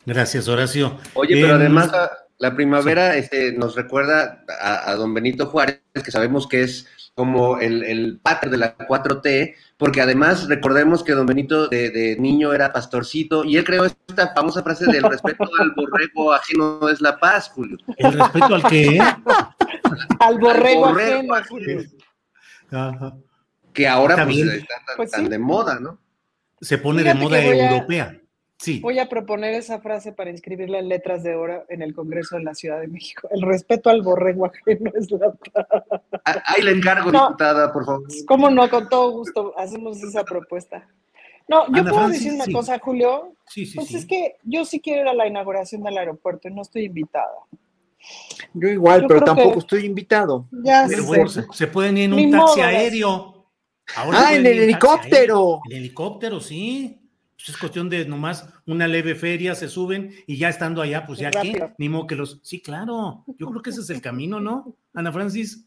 Gracias, Horacio. Oye, pero además la primavera este, nos recuerda a, don Benito Juárez, que sabemos que es como el, el pater de la 4T, porque además recordemos que don Benito de, niño era pastorcito y él creó esta famosa frase del *laughs* respeto al borrego ajeno es la paz, Julio. ¿El respeto al qué? al borrego, ajeno, Julio. Que ahora pues, está, pues tan, de moda, ¿no? Se pone de moda europea. Voy a proponer esa frase para inscribirla en letras de oro en el Congreso de la Ciudad de México. El respeto al borrego ajeno es la ah, Ahí le encargo, diputada, por favor. Cómo no, con todo gusto hacemos esa propuesta. No, yo puedo decir una cosa, Julio. Sí, sí, pues es que yo sí quiero ir a la inauguración del aeropuerto y no estoy invitada. Yo igual, pero tampoco estoy invitado. Ya pero bueno, se, pueden ir en un taxi aéreo. ah, en el helicóptero. En el helicóptero, sí. Pues, es cuestión de nomás una leve feria, se suben y ya estando allá, pues ya qué, ni modo que los. Sí, claro, yo creo que ese es el camino, ¿no? Ana Francis.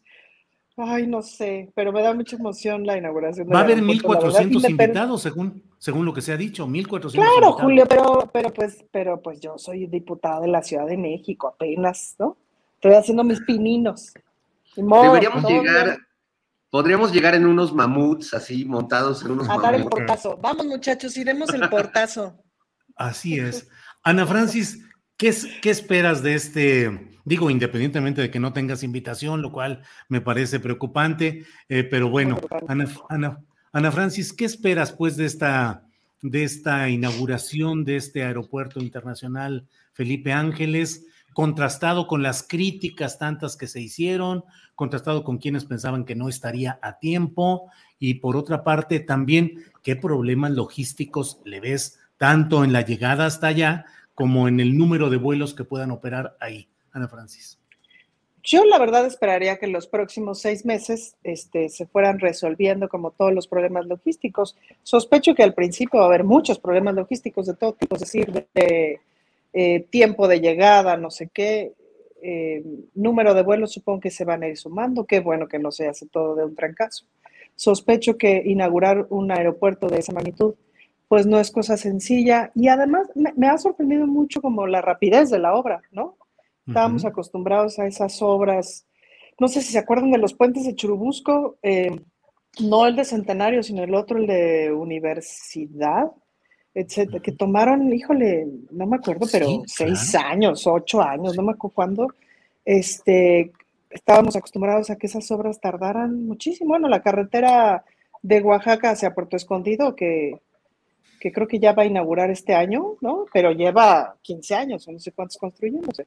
Ay, no sé, pero me da mucha emoción la inauguración. Va a haber 1.400 invitados, según, según lo que se ha dicho, 1.400 Claro, Julio, pero, pero, pues, pero pues yo soy diputada de la Ciudad de México apenas, ¿no? Estoy haciendo mis pininos. Deberíamos llegar, Podríamos llegar en unos mamuts así montados en unos A dar el portazo. Vamos, muchachos, iremos el portazo. Así es. Ana Francis, ¿qué, ¿qué esperas de este? Digo, independientemente de que no tengas invitación, lo cual me parece preocupante, eh, pero bueno, Ana, Ana, Ana, Francis, ¿qué esperas pues de esta, de esta inauguración de este aeropuerto internacional Felipe Ángeles? contrastado con las críticas tantas que se hicieron, contrastado con quienes pensaban que no estaría a tiempo y por otra parte también qué problemas logísticos le ves tanto en la llegada hasta allá como en el número de vuelos que puedan operar ahí. Ana Francis. Yo la verdad esperaría que los próximos seis meses este, se fueran resolviendo como todos los problemas logísticos. Sospecho que al principio va a haber muchos problemas logísticos de todo tipo, es decir, de eh, tiempo de llegada, no sé qué, eh, número de vuelos supongo que se van a ir sumando, qué bueno que no se hace todo de un trancazo. Sospecho que inaugurar un aeropuerto de esa magnitud pues no es cosa sencilla. Y además me, ha sorprendido mucho como la rapidez de la obra, ¿no? Estábamos acostumbrados a esas obras, no sé si se acuerdan de los puentes de Churubusco, eh, no el de Centenario, sino el otro, el de Universidad, etcétera, que tomaron, híjole, no me acuerdo, pero seis años, ocho años, no me acuerdo cuándo, este, estábamos acostumbrados a que esas obras tardaran muchísimo. Bueno, la carretera de Oaxaca hacia Puerto Escondido, que, que creo que ya va a inaugurar este año, ¿no? Pero lleva 15 años, no sé cuántos construyen, no sé.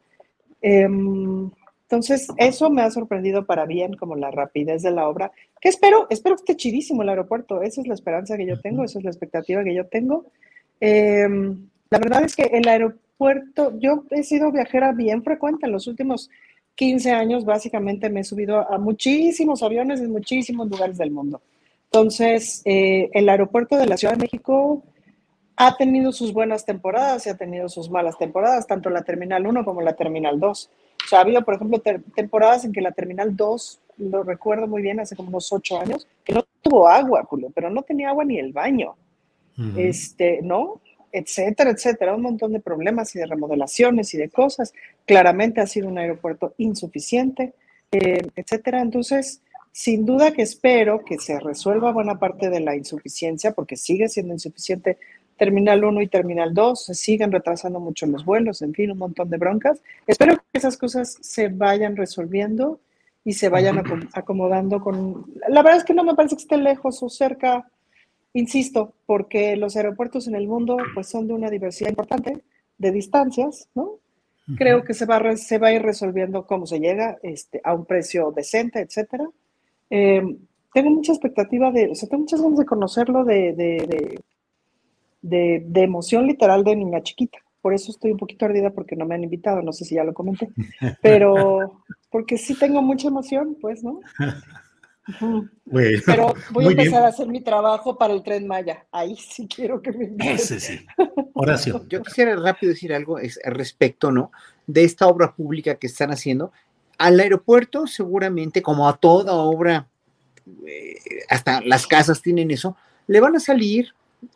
Em, entonces, eso me ha sorprendido para bien, como la rapidez de la obra. Que espero, espero que esté chidísimo el aeropuerto. Esa es la esperanza que yo tengo, esa es la expectativa que yo tengo. Em, la verdad es que el aeropuerto, yo he sido viajera bien frecuente en los últimos 15 años, básicamente me he subido a muchísimos aviones en muchísimos lugares del mundo. Entonces, eh, el aeropuerto de la Ciudad de México ha tenido sus buenas temporadas y ha tenido sus malas temporadas, tanto la Terminal 1 como la Terminal 2. O sea, ha habido, por ejemplo, temporadas en que la Terminal 2, lo recuerdo muy bien, hace como unos 8 años, que no tuvo agua, Julio, pero no tenía agua ni el baño este, ¿no? Etcétera, etcétera, un montón de problemas y de remodelaciones y de cosas. Claramente ha sido un aeropuerto insuficiente, eh, etcétera. Entonces, sin duda que espero que se resuelva buena parte de la insuficiencia, porque sigue siendo insuficiente Terminal 1 y Terminal 2, se siguen retrasando mucho los vuelos, en fin, un montón de broncas. Espero que esas cosas se vayan resolviendo y se vayan acomodando con... La verdad es que no me parece que esté lejos o cerca Insisto, porque los aeropuertos en el mundo pues son de una diversidad importante de distancias, ¿no? Creo que se va, a, se va a ir resolviendo cómo se llega este, a un precio decente, etcétera. Em, tengo mucha expectativa de, o sea, tengo muchas ganas de conocerlo de, de, de, de, emoción literal de niña chiquita, por eso estoy un poquito ardida porque no me han invitado, no sé si ya lo comenté, *laughs* pero porque sí tengo mucha emoción, pues, ¿no? *laughs* Pero *laughs* voy a empezar a hacer mi trabajo para el Tren Maya. Ahí sí quiero que me inviten. Ese sí. Horacio. Yo quisiera rápido decir algo es, respecto, ¿no? De esta obra pública que están haciendo. Al aeropuerto, seguramente, como a toda obra, eh, hasta las casas tienen eso, le van a salir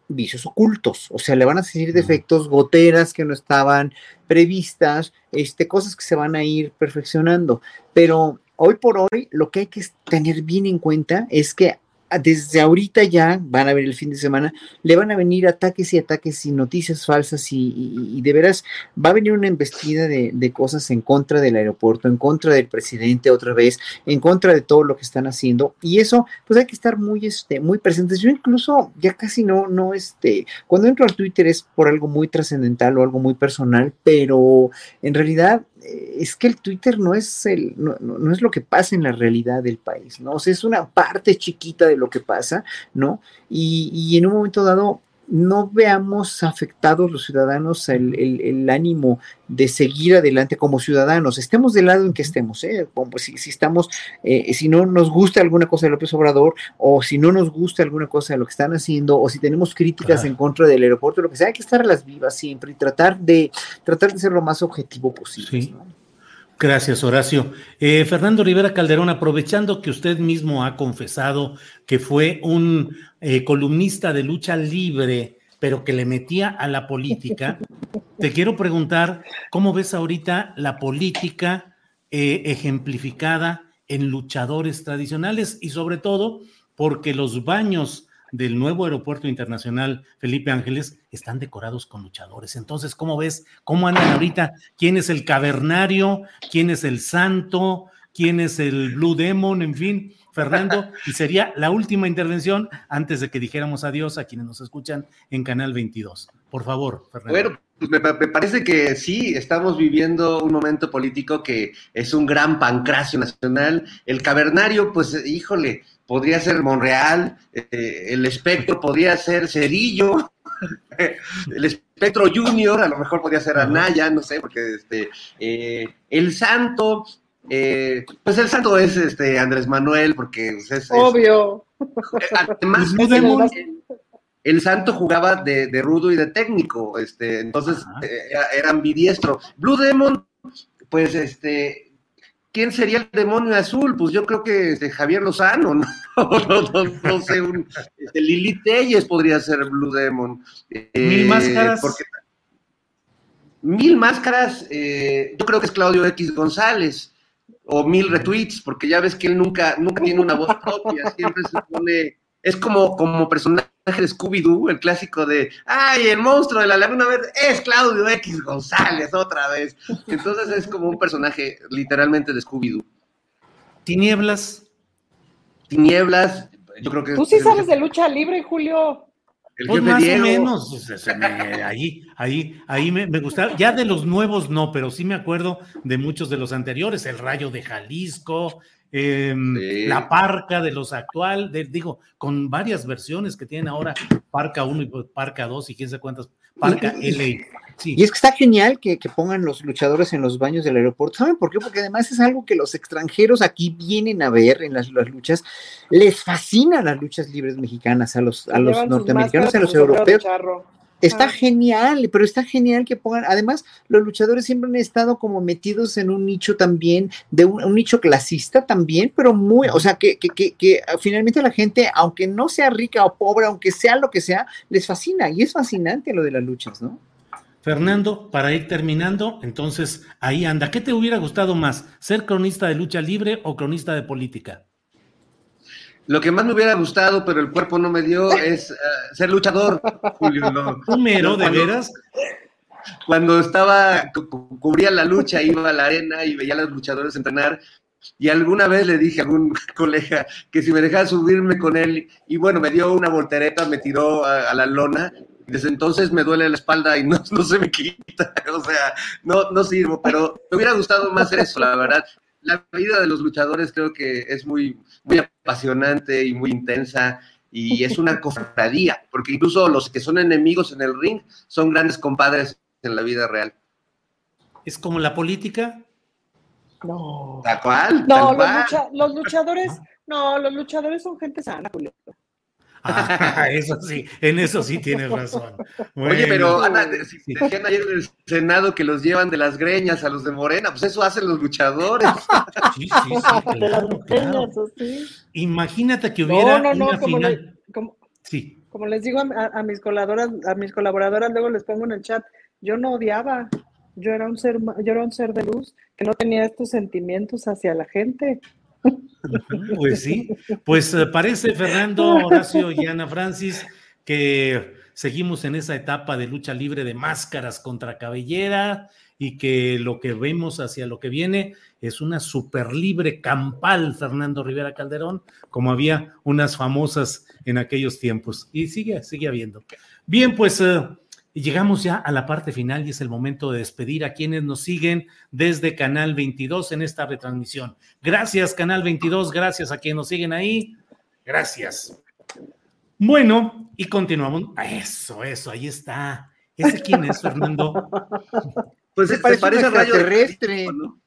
vicios ocultos, o sea, le van a salir defectos, goteras que no estaban previstas, este, cosas que se van a ir perfeccionando, pero hoy por hoy lo que hay que tener bien en cuenta es que desde ahorita ya van a ver el fin de semana, le van a venir ataques y ataques y noticias falsas y, de veras va a venir una embestida de, cosas en contra del aeropuerto, en contra del presidente otra vez, en contra de todo lo que están haciendo y eso pues hay que estar muy, este, muy presentes. Yo incluso ya casi no, no, este, cuando entro al Twitter es por algo muy trascendental o algo muy personal, pero en realidad es que el Twitter no es, el, no, es lo que pasa en la realidad del país, ¿no? O sea, es una parte chiquita de lo que pasa, ¿no? Y, y en un momento dado no veamos afectados los ciudadanos el, ánimo de seguir adelante como ciudadanos, estemos del lado en que estemos, ¿eh? si, si, estamos, eh, si no nos gusta alguna cosa de López Obrador, o si no nos gusta alguna cosa de lo que están haciendo, o si tenemos críticas en contra del aeropuerto, lo que sea, hay que estar a las vivas siempre y tratar de, tratar de ser lo más objetivo posible. Gracias, Horacio. Eh, Fernando Rivera Calderón, aprovechando que usted mismo ha confesado que fue un eh, columnista de lucha libre, pero que le metía a la política, *laughs* te quiero preguntar, ¿cómo ves ahorita la política eh, ejemplificada en luchadores tradicionales y sobre todo porque los baños del nuevo aeropuerto internacional Felipe Ángeles están decorados con luchadores. Entonces, ¿cómo ves? ¿Cómo andan ahorita? ¿Quién es el cavernario? ¿Quién es el santo? ¿Quién es el Blue Demon? En fin, Fernando, y sería la última intervención antes de que dijéramos adiós a quienes nos escuchan en Canal 22. Por favor, Fernando. Bueno, pues me, me, parece que sí, estamos viviendo un momento político que es un gran pancracio nacional. El cavernario, pues, híjole, podría ser Monreal, eh, el espectro podría ser Cerillo, *laughs* el espectro Junior, a lo mejor podría ser Anaya, no sé, porque este, eh, el santo, eh, pues el santo es este Andrés Manuel, porque pues, es, obvio. además, el, santo jugaba de, rudo y de técnico, este, entonces era, era ambidiestro. Blue Demon, pues este, ¿quién sería el demonio azul? Pues yo creo que este, Javier Lozano, *laughs* ¿no? no, sé, un, este, Lili Telles podría ser Blue Demon. Eh, mil máscaras. mil máscaras, eh, yo creo que es Claudio X González, o mil retweets, porque ya ves que él nunca, nunca tiene una voz propia, siempre se pone es como, como personaje de Scooby-Doo, el clásico de, ay, el monstruo de la laguna verde es Claudio X González otra vez. Entonces es como un personaje literalmente de Scooby-Doo. Tinieblas. Tinieblas, yo creo que... Tú sí sabes de lucha libre, Julio. pues más o menos, ahí, ahí, ahí me, me, gustaba, ya de los nuevos no, pero sí me acuerdo de muchos de los anteriores, el Rayo de Jalisco, Em, la Parca de los actual, digo, con varias versiones que tienen ahora, Parca 1 y Parca 2 y quién sabe cuántas, Parca L. Y es que está genial que, pongan los luchadores en los baños del aeropuerto. ¿Saben por qué? Porque además es algo que los extranjeros aquí vienen a ver en las, luchas. Les fascinan las luchas libres mexicanas a los, a los norteamericanos, a los europeos. Está ah. genial, pero está genial que pongan, además los luchadores siempre han estado como metidos en un nicho también, de un, nicho clasista también, pero muy, o sea, que, que, que, que, finalmente la gente, aunque no sea rica o pobre, aunque sea lo que sea, les fascina y es fascinante lo de las luchas, ¿no? Fernando, para ir terminando, entonces ahí anda, ¿qué te hubiera gustado más, ser cronista de lucha libre o cronista de política? Lo que más me hubiera gustado, pero el cuerpo no me dio, es eh, ser luchador, Julio. ¿Número, de veras? Cuando estaba, cubría la lucha, iba a la arena y veía a los luchadores entrenar. Y alguna vez le dije a algún *laughs* colega que si me dejaba subirme con él, y bueno, me dio una voltereta, me tiró a, la lona. Desde entonces me duele la espalda y *laughs* no, no se me quita. O sea, no, no sirvo, pero me hubiera gustado más eso, la verdad la vida de los luchadores creo que es muy, muy apasionante y muy intensa y es una *laughs* cofradía, porque incluso los que son enemigos en el ring son grandes compadres en la vida real. ¿Es como la política? No. ¿Tal cual? No, tal los, cual. lucha- los luchadores, no, los luchadores son gente sana, Julio. Ah, *laughs* eso sí, en eso sí tienes razón. Oye, pero. Ana, decían ayer en el Senado que los llevan de las greñas a los de Morena, pues eso hacen los luchadores. *laughs* Sí, sí, sí, De las claro, claro. así. Imagínate que hubiera No, no, no, una como, final. le- como, Sí, como les digo a, a- a mis colaboradoras, a mis colaboradoras, luego les pongo en el chat, yo no odiaba, yo era un ser, ma- yo era un ser de luz que no tenía estos sentimientos hacia la gente. Pues sí. Pues eh, parece, Fernando, Horacio y Ana Francis, que seguimos en esa etapa de lucha libre de máscaras contra cabellera y que lo que vemos hacia lo que viene es una super libre campal, Fernando Rivera Calderón, como había unas famosas en aquellos tiempos. Y sigue, sigue habiendo. Bien, pues eh, llegamos ya a la parte final y es el momento de despedir a quienes nos siguen desde Canal 22 en esta retransmisión. Gracias, Canal 22, gracias a quienes nos siguen ahí. Gracias. Bueno, y continuamos. Eso, eso, ahí está. ¿Ese quién es, Fernando? *laughs* Pues se parece parece, un al rayo extraterrestre. ¿no?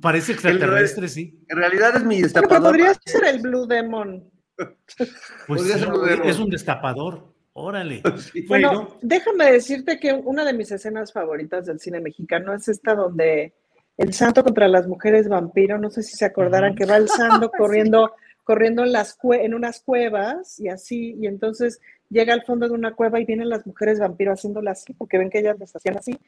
Parece extraterrestre, sí. En realidad es mi Pero destapador. podría ser el Blue Demon. Pues Podría sí, ser un error. es un destapador. Órale. *laughs* Sí. Bueno, déjame decirte que una de mis escenas favoritas del cine mexicano es esta donde el santo contra las mujeres vampiro, no sé si se acordaran Ujú. que va el *laughs* santo corriendo, corriendo en, las cue- en unas cuevas y así, y entonces llega al fondo de una cueva y vienen las mujeres vampiro haciéndola así, porque ven que ellas las hacían así.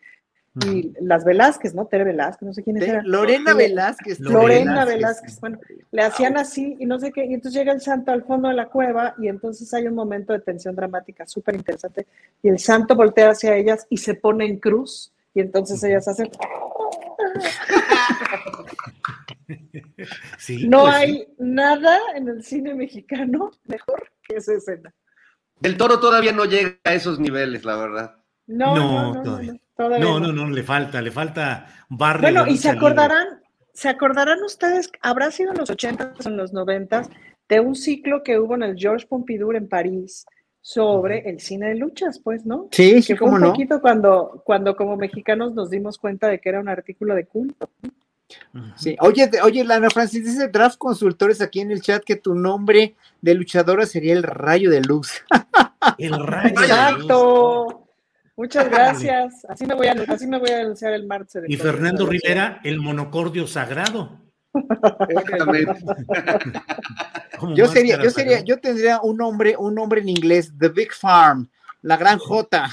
Y las Velázquez, ¿no? Tere Velázquez, no sé quiénes eran. Lorena Velázquez. Lorena Velázquez. Bueno, le hacían así y no sé qué, y entonces llega el santo al fondo de la cueva y entonces hay un momento de tensión dramática súper interesante y el santo voltea hacia ellas y se pone en cruz y entonces ellas hacen... sí. No pues sí. hay nada en el cine mexicano mejor que esa escena. Del toro todavía no llega a esos niveles, la verdad. No, No, no, no, no, todavía. no, No, no. le falta, le falta barrio. Bueno, y se libre. acordarán, se acordarán ustedes, habrá sido en los 80 o en los 90 de un ciclo que hubo en el Georges Pompidou en París sobre el cine de luchas, pues, ¿no? Sí, sí, que fue un no. poquito cuando, cuando como mexicanos nos dimos cuenta de que era un artículo de culto. Sí. Oye, oye, Lana Francis, dice Draft Consultores aquí en el chat que tu nombre de luchadora sería el rayo de luz. El rayo. de luz. Muchas gracias. Así me voy a, así me voy a anunciar el martes. Y Fernando Rivera, el monocordio sagrado. Exactamente. *laughs* Yo sería, yo sería, yo tendría un nombre, un nombre en inglés, The Big Farm, la gran J.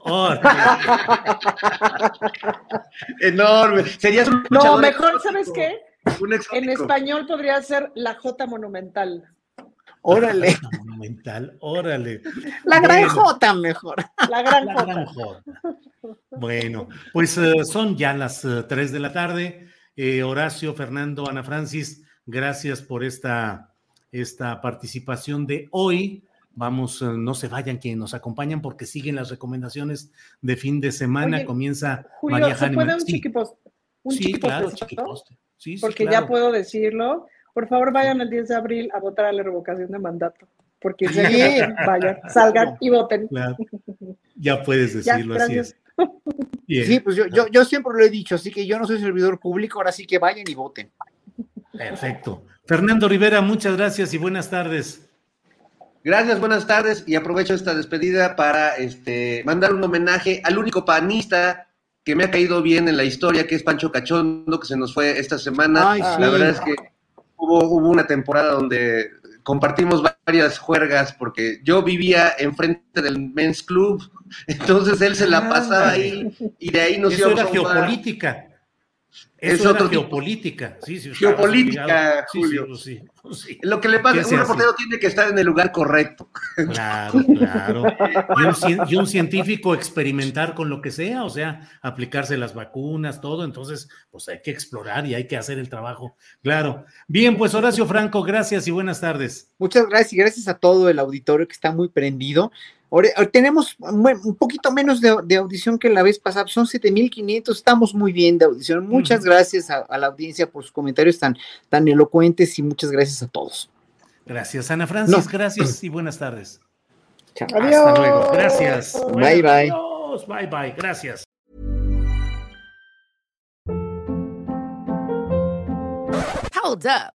Órale. *laughs* Enorme. Serías un No, mejor, exótico, ¿sabes qué? Un En español podría ser la J monumental. Órale, *laughs* Monumental, órale. la gran Bueno. J mejor. La gran La J. gran J. Bueno, pues eh, son ya las 3 de la tarde. Eh, Horacio, Fernando, Ana Francis, gracias por esta, esta participación de hoy. Vamos, eh, no se vayan quienes nos acompañan porque siguen las recomendaciones de fin de semana. Oye, Comienza Julio, María ¿se puede un Sí, chiquipost? Un sí, chiquipost, claro, chiquiposte. Sí, sí, Porque claro. ya puedo decirlo. Por favor, vayan el 10 de abril a votar a la revocación de mandato. Porque Sí. vayan, salgan y voten. Claro. Ya puedes Ya, decirlo, así gracias. es. *laughs* Bien. Sí, pues yo, yo, yo siempre lo he dicho, así que yo no soy servidor público, ahora sí que vayan y voten. Perfecto. Fernando Rivera, muchas gracias y buenas tardes. Gracias, buenas tardes y aprovecho esta despedida para este, mandar un homenaje al único panista que me ha caído bien en la historia, que es Pancho Cachondo, que se nos fue esta semana. Ay, sí. La verdad es que hubo, hubo una temporada donde compartimos varias juergas porque yo vivía enfrente del Men's Club, *laughs* entonces él se la pasaba ahí y de ahí nos Eso íbamos era a un geopolítica. Eso era otro geopolítica. Sí, sí, Geopolítica. Julio. Sí, sí, pues sí, Lo que le ¿Qué pasa, se un hace? reportero tiene que estar en el lugar correcto. Claro, claro. Y un, y un científico experimentar con lo que sea, o sea, aplicarse las vacunas, todo. Entonces, pues hay que explorar y hay que hacer el trabajo. Claro. Bien, pues Horacio Franco, gracias y buenas tardes. Muchas gracias y gracias a todo el auditorio que está muy prendido. Eh, tenemos un poquito menos de, audición que la vez pasada, son 7500, estamos muy bien de audición. Muchas gracias a, la audiencia por sus comentarios tan, tan elocuentes y muchas gracias a todos. Gracias, Ana Francis, no. gracias y buenas tardes. Chao. Adiós. Hasta luego, gracias. Bye, bye. Bye, bye, gracias. Hold up.